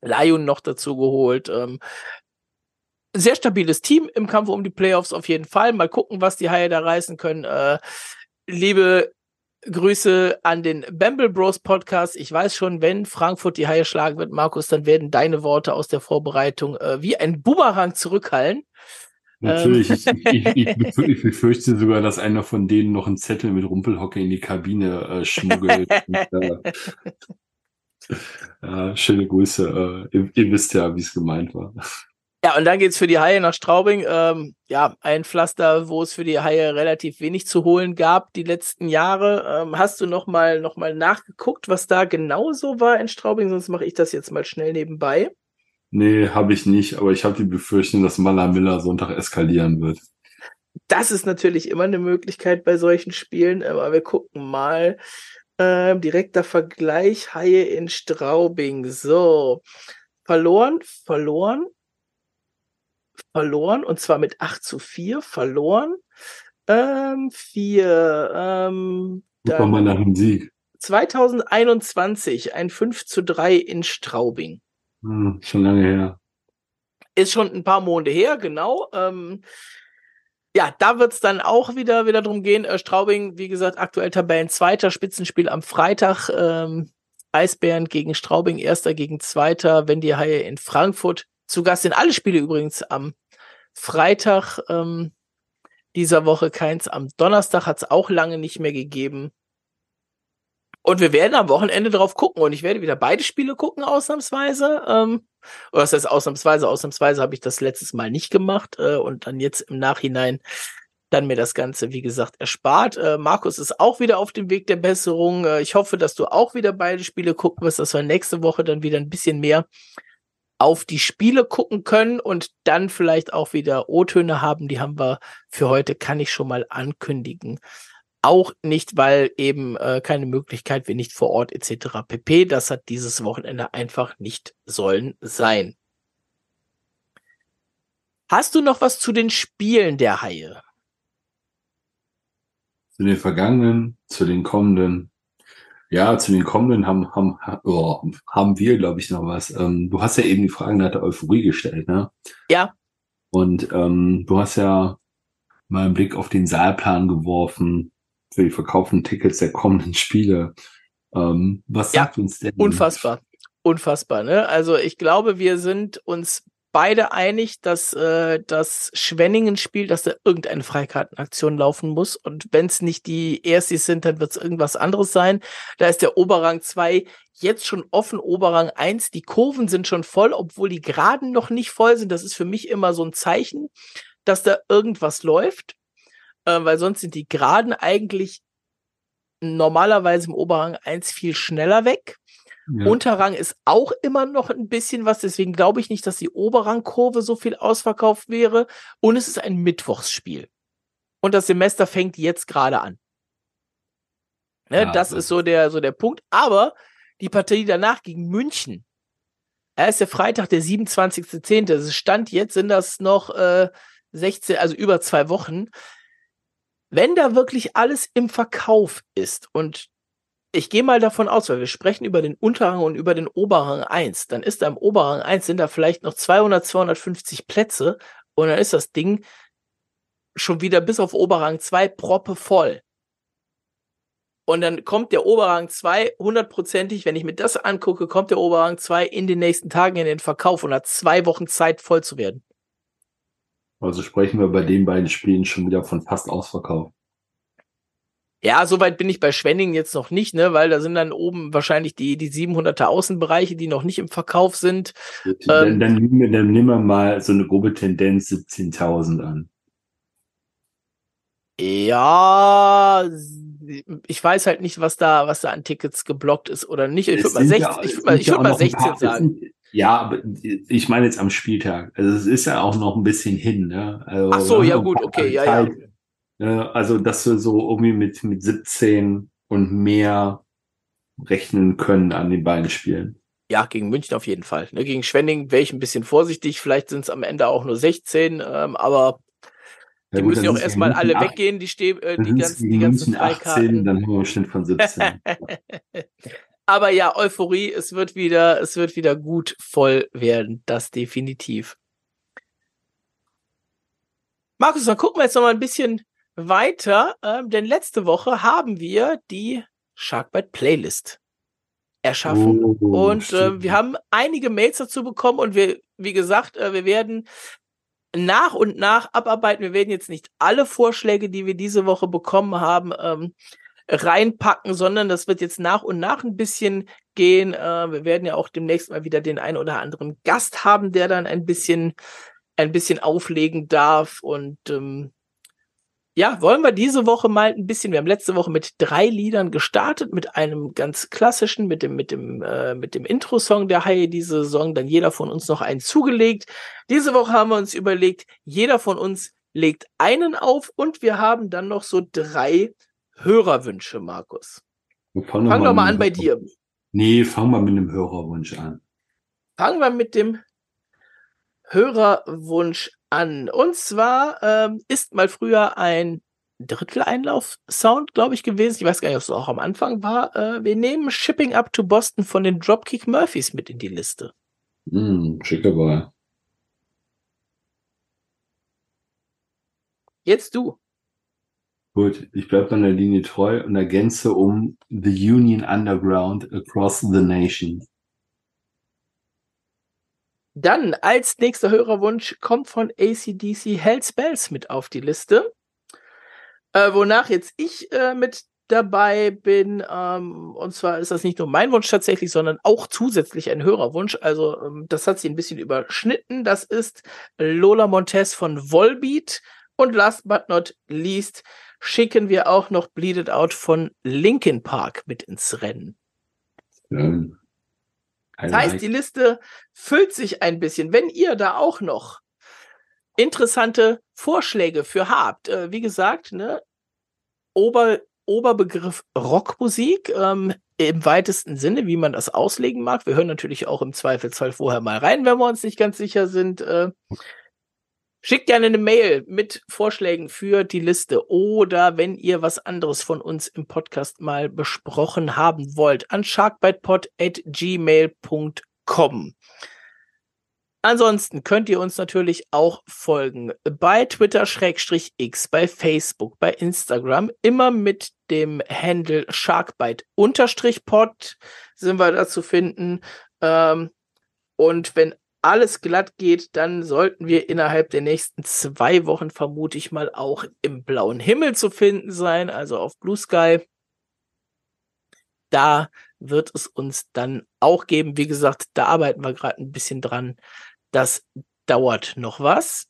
Lion noch dazu geholt. Ähm, sehr stabiles Team im Kampf um die Playoffs auf jeden Fall. Mal gucken, was die Haie da reißen können. Äh, liebe Grüße an den Bamble Bros Podcast. Ich weiß schon, wenn Frankfurt die Haie schlagen wird, Markus, dann werden deine Worte aus der Vorbereitung äh, wie ein Boomerang zurückhallen. Natürlich, ich, ich, ich, ich, befürchte sogar, dass einer von denen noch einen Zettel mit Rumpelhocke in die Kabine äh, schmuggelt. (laughs) und, äh, schöne Grüße. Äh, ihr, ihr, wisst ja, wie es gemeint war. Ja, und dann geht's für die Haie nach Straubing. Ähm, ja, ein Pflaster, wo es für die Haie relativ wenig zu holen gab die letzten Jahre. Ähm, hast du noch mal, noch mal nachgeguckt, was da genau so war in Straubing? Sonst mache ich das jetzt mal schnell nebenbei. Nee, habe ich nicht, aber ich habe die Befürchtung, dass Mala Miller Sonntag eskalieren wird. Das ist natürlich immer eine Möglichkeit bei solchen Spielen, aber wir gucken mal. Ähm, direkter Vergleich, Haie in Straubing. So, verloren, verloren, verloren, und zwar mit 8 zu 4, verloren. Ähm, 4, ähm, dann mal nach dem Sieg. 2021, ein 5 zu 3 in Straubing. Hm, schon lange her. Ist schon ein paar Monate her, genau. Ähm, ja, da wird es dann auch wieder, wieder drum gehen. Äh, Straubing, wie gesagt, aktuell Tabellen zweiter Spitzenspiel am Freitag. Ähm, Eisbären gegen Straubing, erster gegen zweiter. Wenn die Haie in Frankfurt zu Gast sind. Alle Spiele übrigens am Freitag ähm, dieser Woche, keins am Donnerstag hat es auch lange nicht mehr gegeben. Und wir werden am Wochenende drauf gucken und ich werde wieder beide Spiele gucken, ausnahmsweise. Ähm, oder das heißt ausnahmsweise, ausnahmsweise habe ich das letztes Mal nicht gemacht äh, und dann jetzt im Nachhinein dann mir das Ganze, wie gesagt, erspart. Äh, Markus ist auch wieder auf dem Weg der Besserung. Äh, ich hoffe, dass du auch wieder beide Spiele gucken wirst, dass wir nächste Woche dann wieder ein bisschen mehr auf die Spiele gucken können und dann vielleicht auch wieder O-Töne haben. Die haben wir für heute, kann ich schon mal ankündigen auch nicht, weil eben äh, keine Möglichkeit, wir nicht vor Ort etc. pp. Das hat dieses Wochenende einfach nicht sollen sein. Hast du noch was zu den Spielen der Haie? Zu den vergangenen, zu den kommenden. Ja, zu den kommenden haben, haben, oh, haben wir, glaube ich, noch was. Ähm, du hast ja eben die Fragen nach der Euphorie gestellt, ne? Ja. Und ähm, du hast ja mal einen Blick auf den Saalplan geworfen für die verkauften Tickets der kommenden Spiele. Ähm, was sagt ja, uns denn? Unfassbar. Unfassbar, ne? Also ich glaube, wir sind uns beide einig, dass äh, das Schwenningen-Spiel, dass da irgendeine Freikartenaktion laufen muss. Und wenn es nicht die Erstis sind, dann wird es irgendwas anderes sein. Da ist der Oberrang 2 jetzt schon offen, Oberrang 1. Die Kurven sind schon voll, obwohl die Geraden noch nicht voll sind. Das ist für mich immer so ein Zeichen, dass da irgendwas läuft äh, weil sonst sind die Geraden eigentlich normalerweise im Oberrang 1 viel schneller weg. Ja. Unterrang ist auch immer noch ein bisschen was, deswegen glaube ich nicht, dass die Oberrangkurve so viel ausverkauft wäre. Und es ist ein Mittwochsspiel. Und das Semester fängt jetzt gerade an. Ne, ja, das ist so der, so der Punkt. Aber die Partie danach gegen München, er ist der Freitag, der 27.10. Das Stand jetzt sind das noch äh, 16, also über zwei Wochen wenn da wirklich alles im Verkauf ist und ich gehe mal davon aus, weil wir sprechen über den Unterrang und über den Oberrang 1, dann ist da im Oberrang 1 sind da vielleicht noch 200, 250 Plätze und dann ist das Ding schon wieder bis auf Oberrang 2 proppe voll. Und dann kommt der Oberrang 2 hundertprozentig, wenn ich mir das angucke, kommt der Oberrang 2 in den nächsten Tagen in den Verkauf und hat zwei Wochen Zeit voll zu werden. Also sprechen wir bei den beiden Spielen schon wieder von fast Ausverkauf. Ja, soweit bin ich bei Schwenning jetzt noch nicht, ne, weil da sind dann oben wahrscheinlich die, die 700er Außenbereiche, die noch nicht im Verkauf sind. Dann, ähm, dann, nehmen wir, dann nehmen wir mal so eine grobe Tendenz 17.000 an. Ja, ich weiß halt nicht, was da, was da an Tickets geblockt ist oder nicht. Ich würde mal, 16, ja, ich würd mal, ich würd mal 16 paar, sagen. Ja, aber ich meine jetzt am Spieltag. Also es ist ja auch noch ein bisschen hin. Ne? Also, Ach so, ja gut, okay, ja, Zeit, ja. Ne? Also dass wir so irgendwie mit mit 17 und mehr rechnen können an den beiden Spielen. Ja, gegen München auf jeden Fall. Ne? Gegen Schwenning wäre ich ein bisschen vorsichtig. Vielleicht sind es am Ende auch nur 16, ähm, aber die ja, müssen ja auch erstmal alle acht, weggehen, die, Ste äh, die ganzen, die ganzen Freikarten. dann haben wir einen Schnitt von 17. (laughs) Aber ja, Euphorie, es wird wieder, es wird wieder gut voll werden, das definitiv. Markus, dann gucken wir jetzt noch mal ein bisschen weiter, äh, denn letzte Woche haben wir die Sharkbite Playlist erschaffen Oh, und äh, wir haben einige Mails dazu bekommen und wir, wie gesagt, äh, wir werden nach und nach abarbeiten. Wir werden jetzt nicht alle Vorschläge, die wir diese Woche bekommen haben, ähm, reinpacken, sondern das wird jetzt nach und nach ein bisschen gehen. Äh, wir werden ja auch demnächst mal wieder den einen oder anderen Gast haben, der dann ein bisschen, ein bisschen auflegen darf und ähm, ja, wollen wir diese Woche mal ein bisschen, wir haben letzte Woche mit drei Liedern gestartet, mit einem ganz klassischen, mit dem, mit dem, äh, mit dem Intro-Song der Haie diese Saison, dann jeder von uns noch einen zugelegt. Diese Woche haben wir uns überlegt, jeder von uns legt einen auf und wir haben dann noch so drei Hörerwünsche, Markus. Fang Fang doch mal an bei dir. Nee, fang mal mit einem Hörerwunsch an. Fangen wir mit dem Hörerwunsch an. Und zwar ähm, ist mal früher ein Dritteleinlauf-Sound, glaube ich, gewesen. Ich weiß gar nicht, ob es auch am Anfang war. Äh, wir nehmen Shipping Up to Boston von den Dropkick Murphys mit in die Liste. Hm, schicker Wahl. Jetzt du. Gut, ich bleibe meiner Linie treu und ergänze um The Union Underground Across the Nation. Dann als nächster Hörerwunsch kommt von ACDC Hell's Bells mit auf die Liste. Äh, wonach jetzt ich äh, mit dabei bin. Ähm, und zwar ist das nicht nur mein Wunsch tatsächlich, sondern auch zusätzlich ein Hörerwunsch. Also ähm, das hat sich ein bisschen überschnitten. Das ist Lola Montez von Volbeat. Und last but not least schicken wir auch noch Bleed It Out von Linkin Park mit ins Rennen. Ähm, Das heißt, die Liste füllt sich ein bisschen. Wenn ihr da auch noch interessante Vorschläge für habt, äh, wie gesagt, ne, Ober, Oberbegriff Rockmusik ähm, im weitesten Sinne, wie man das auslegen mag. Wir hören natürlich auch im Zweifelsfall vorher mal rein, wenn wir uns nicht ganz sicher sind. Äh, Schickt gerne eine Mail mit Vorschlägen für die Liste oder wenn ihr was anderes von uns im Podcast mal besprochen haben wollt, an sharkbitepod.gmail.com. Ansonsten könnt ihr uns natürlich auch folgen bei Twitter Schrägstrich X, bei Facebook, bei Instagram, immer mit dem Handle Sharkbite unterstrich Pod sind wir da zu finden. Ähm, und wenn alles glatt geht, dann sollten wir innerhalb der nächsten zwei Wochen vermute ich mal auch im blauen Himmel zu finden sein, also auf Blue Sky. Da wird es uns dann auch geben. Wie gesagt, da arbeiten wir gerade ein bisschen dran. Das dauert noch was.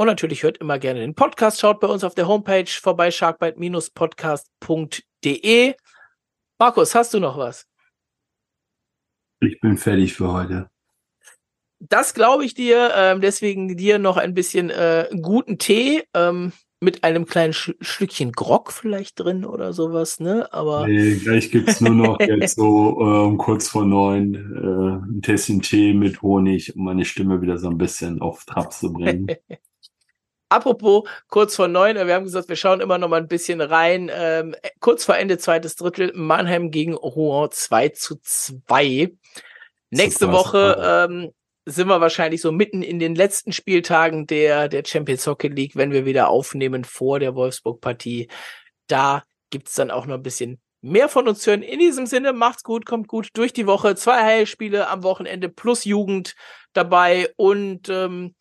Und natürlich hört immer gerne den Podcast. Schaut bei uns auf der Homepage vorbei, sharkbite-podcast.de. Markus, hast du noch was? Ich bin fertig für heute. Das glaube ich dir. Ähm, deswegen dir noch ein bisschen äh, guten Tee ähm, mit einem kleinen Sch Schlückchen Grog vielleicht drin oder sowas, ne? Aber Nee, gleich gibt's nur noch (laughs) jetzt so ähm, kurz vor neun äh, ein Tässchen Tee mit Honig, um meine Stimme wieder so ein bisschen auf Trab zu bringen. (laughs) Apropos kurz vor neun, äh, wir haben gesagt, wir schauen immer noch mal ein bisschen rein. Ähm, kurz vor Ende zweites Drittel, Mannheim gegen Rouen 2 zu 2. Nächste Super, Woche super. ähm, sind wir wahrscheinlich so mitten in den letzten Spieltagen der, der Champions Hockey League, wenn wir wieder aufnehmen vor der Wolfsburg-Partie. Da gibt's dann auch noch ein bisschen mehr von uns zu hören. In diesem Sinne, macht's gut, kommt gut durch die Woche. Zwei Heilspiele am Wochenende plus Jugend dabei und ähm,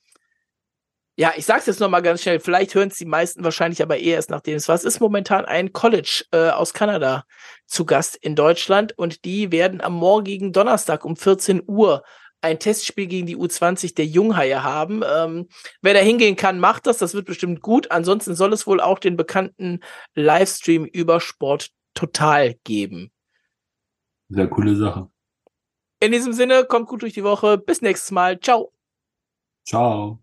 ja, ich sag's jetzt noch mal ganz schnell. Vielleicht hören es die meisten wahrscheinlich aber eh erst nachdem es was ist. Momentan ein College äh, aus Kanada zu Gast in Deutschland und die werden am morgigen Donnerstag um 14 Uhr ein Testspiel gegen die U20 der Junghaie haben. Ähm, wer da hingehen kann, macht das. Das wird bestimmt gut. Ansonsten soll es wohl auch den bekannten Livestream über Sport Total geben. Sehr coole Sache. In diesem Sinne, kommt gut durch die Woche. Bis nächstes Mal. Ciao. Ciao.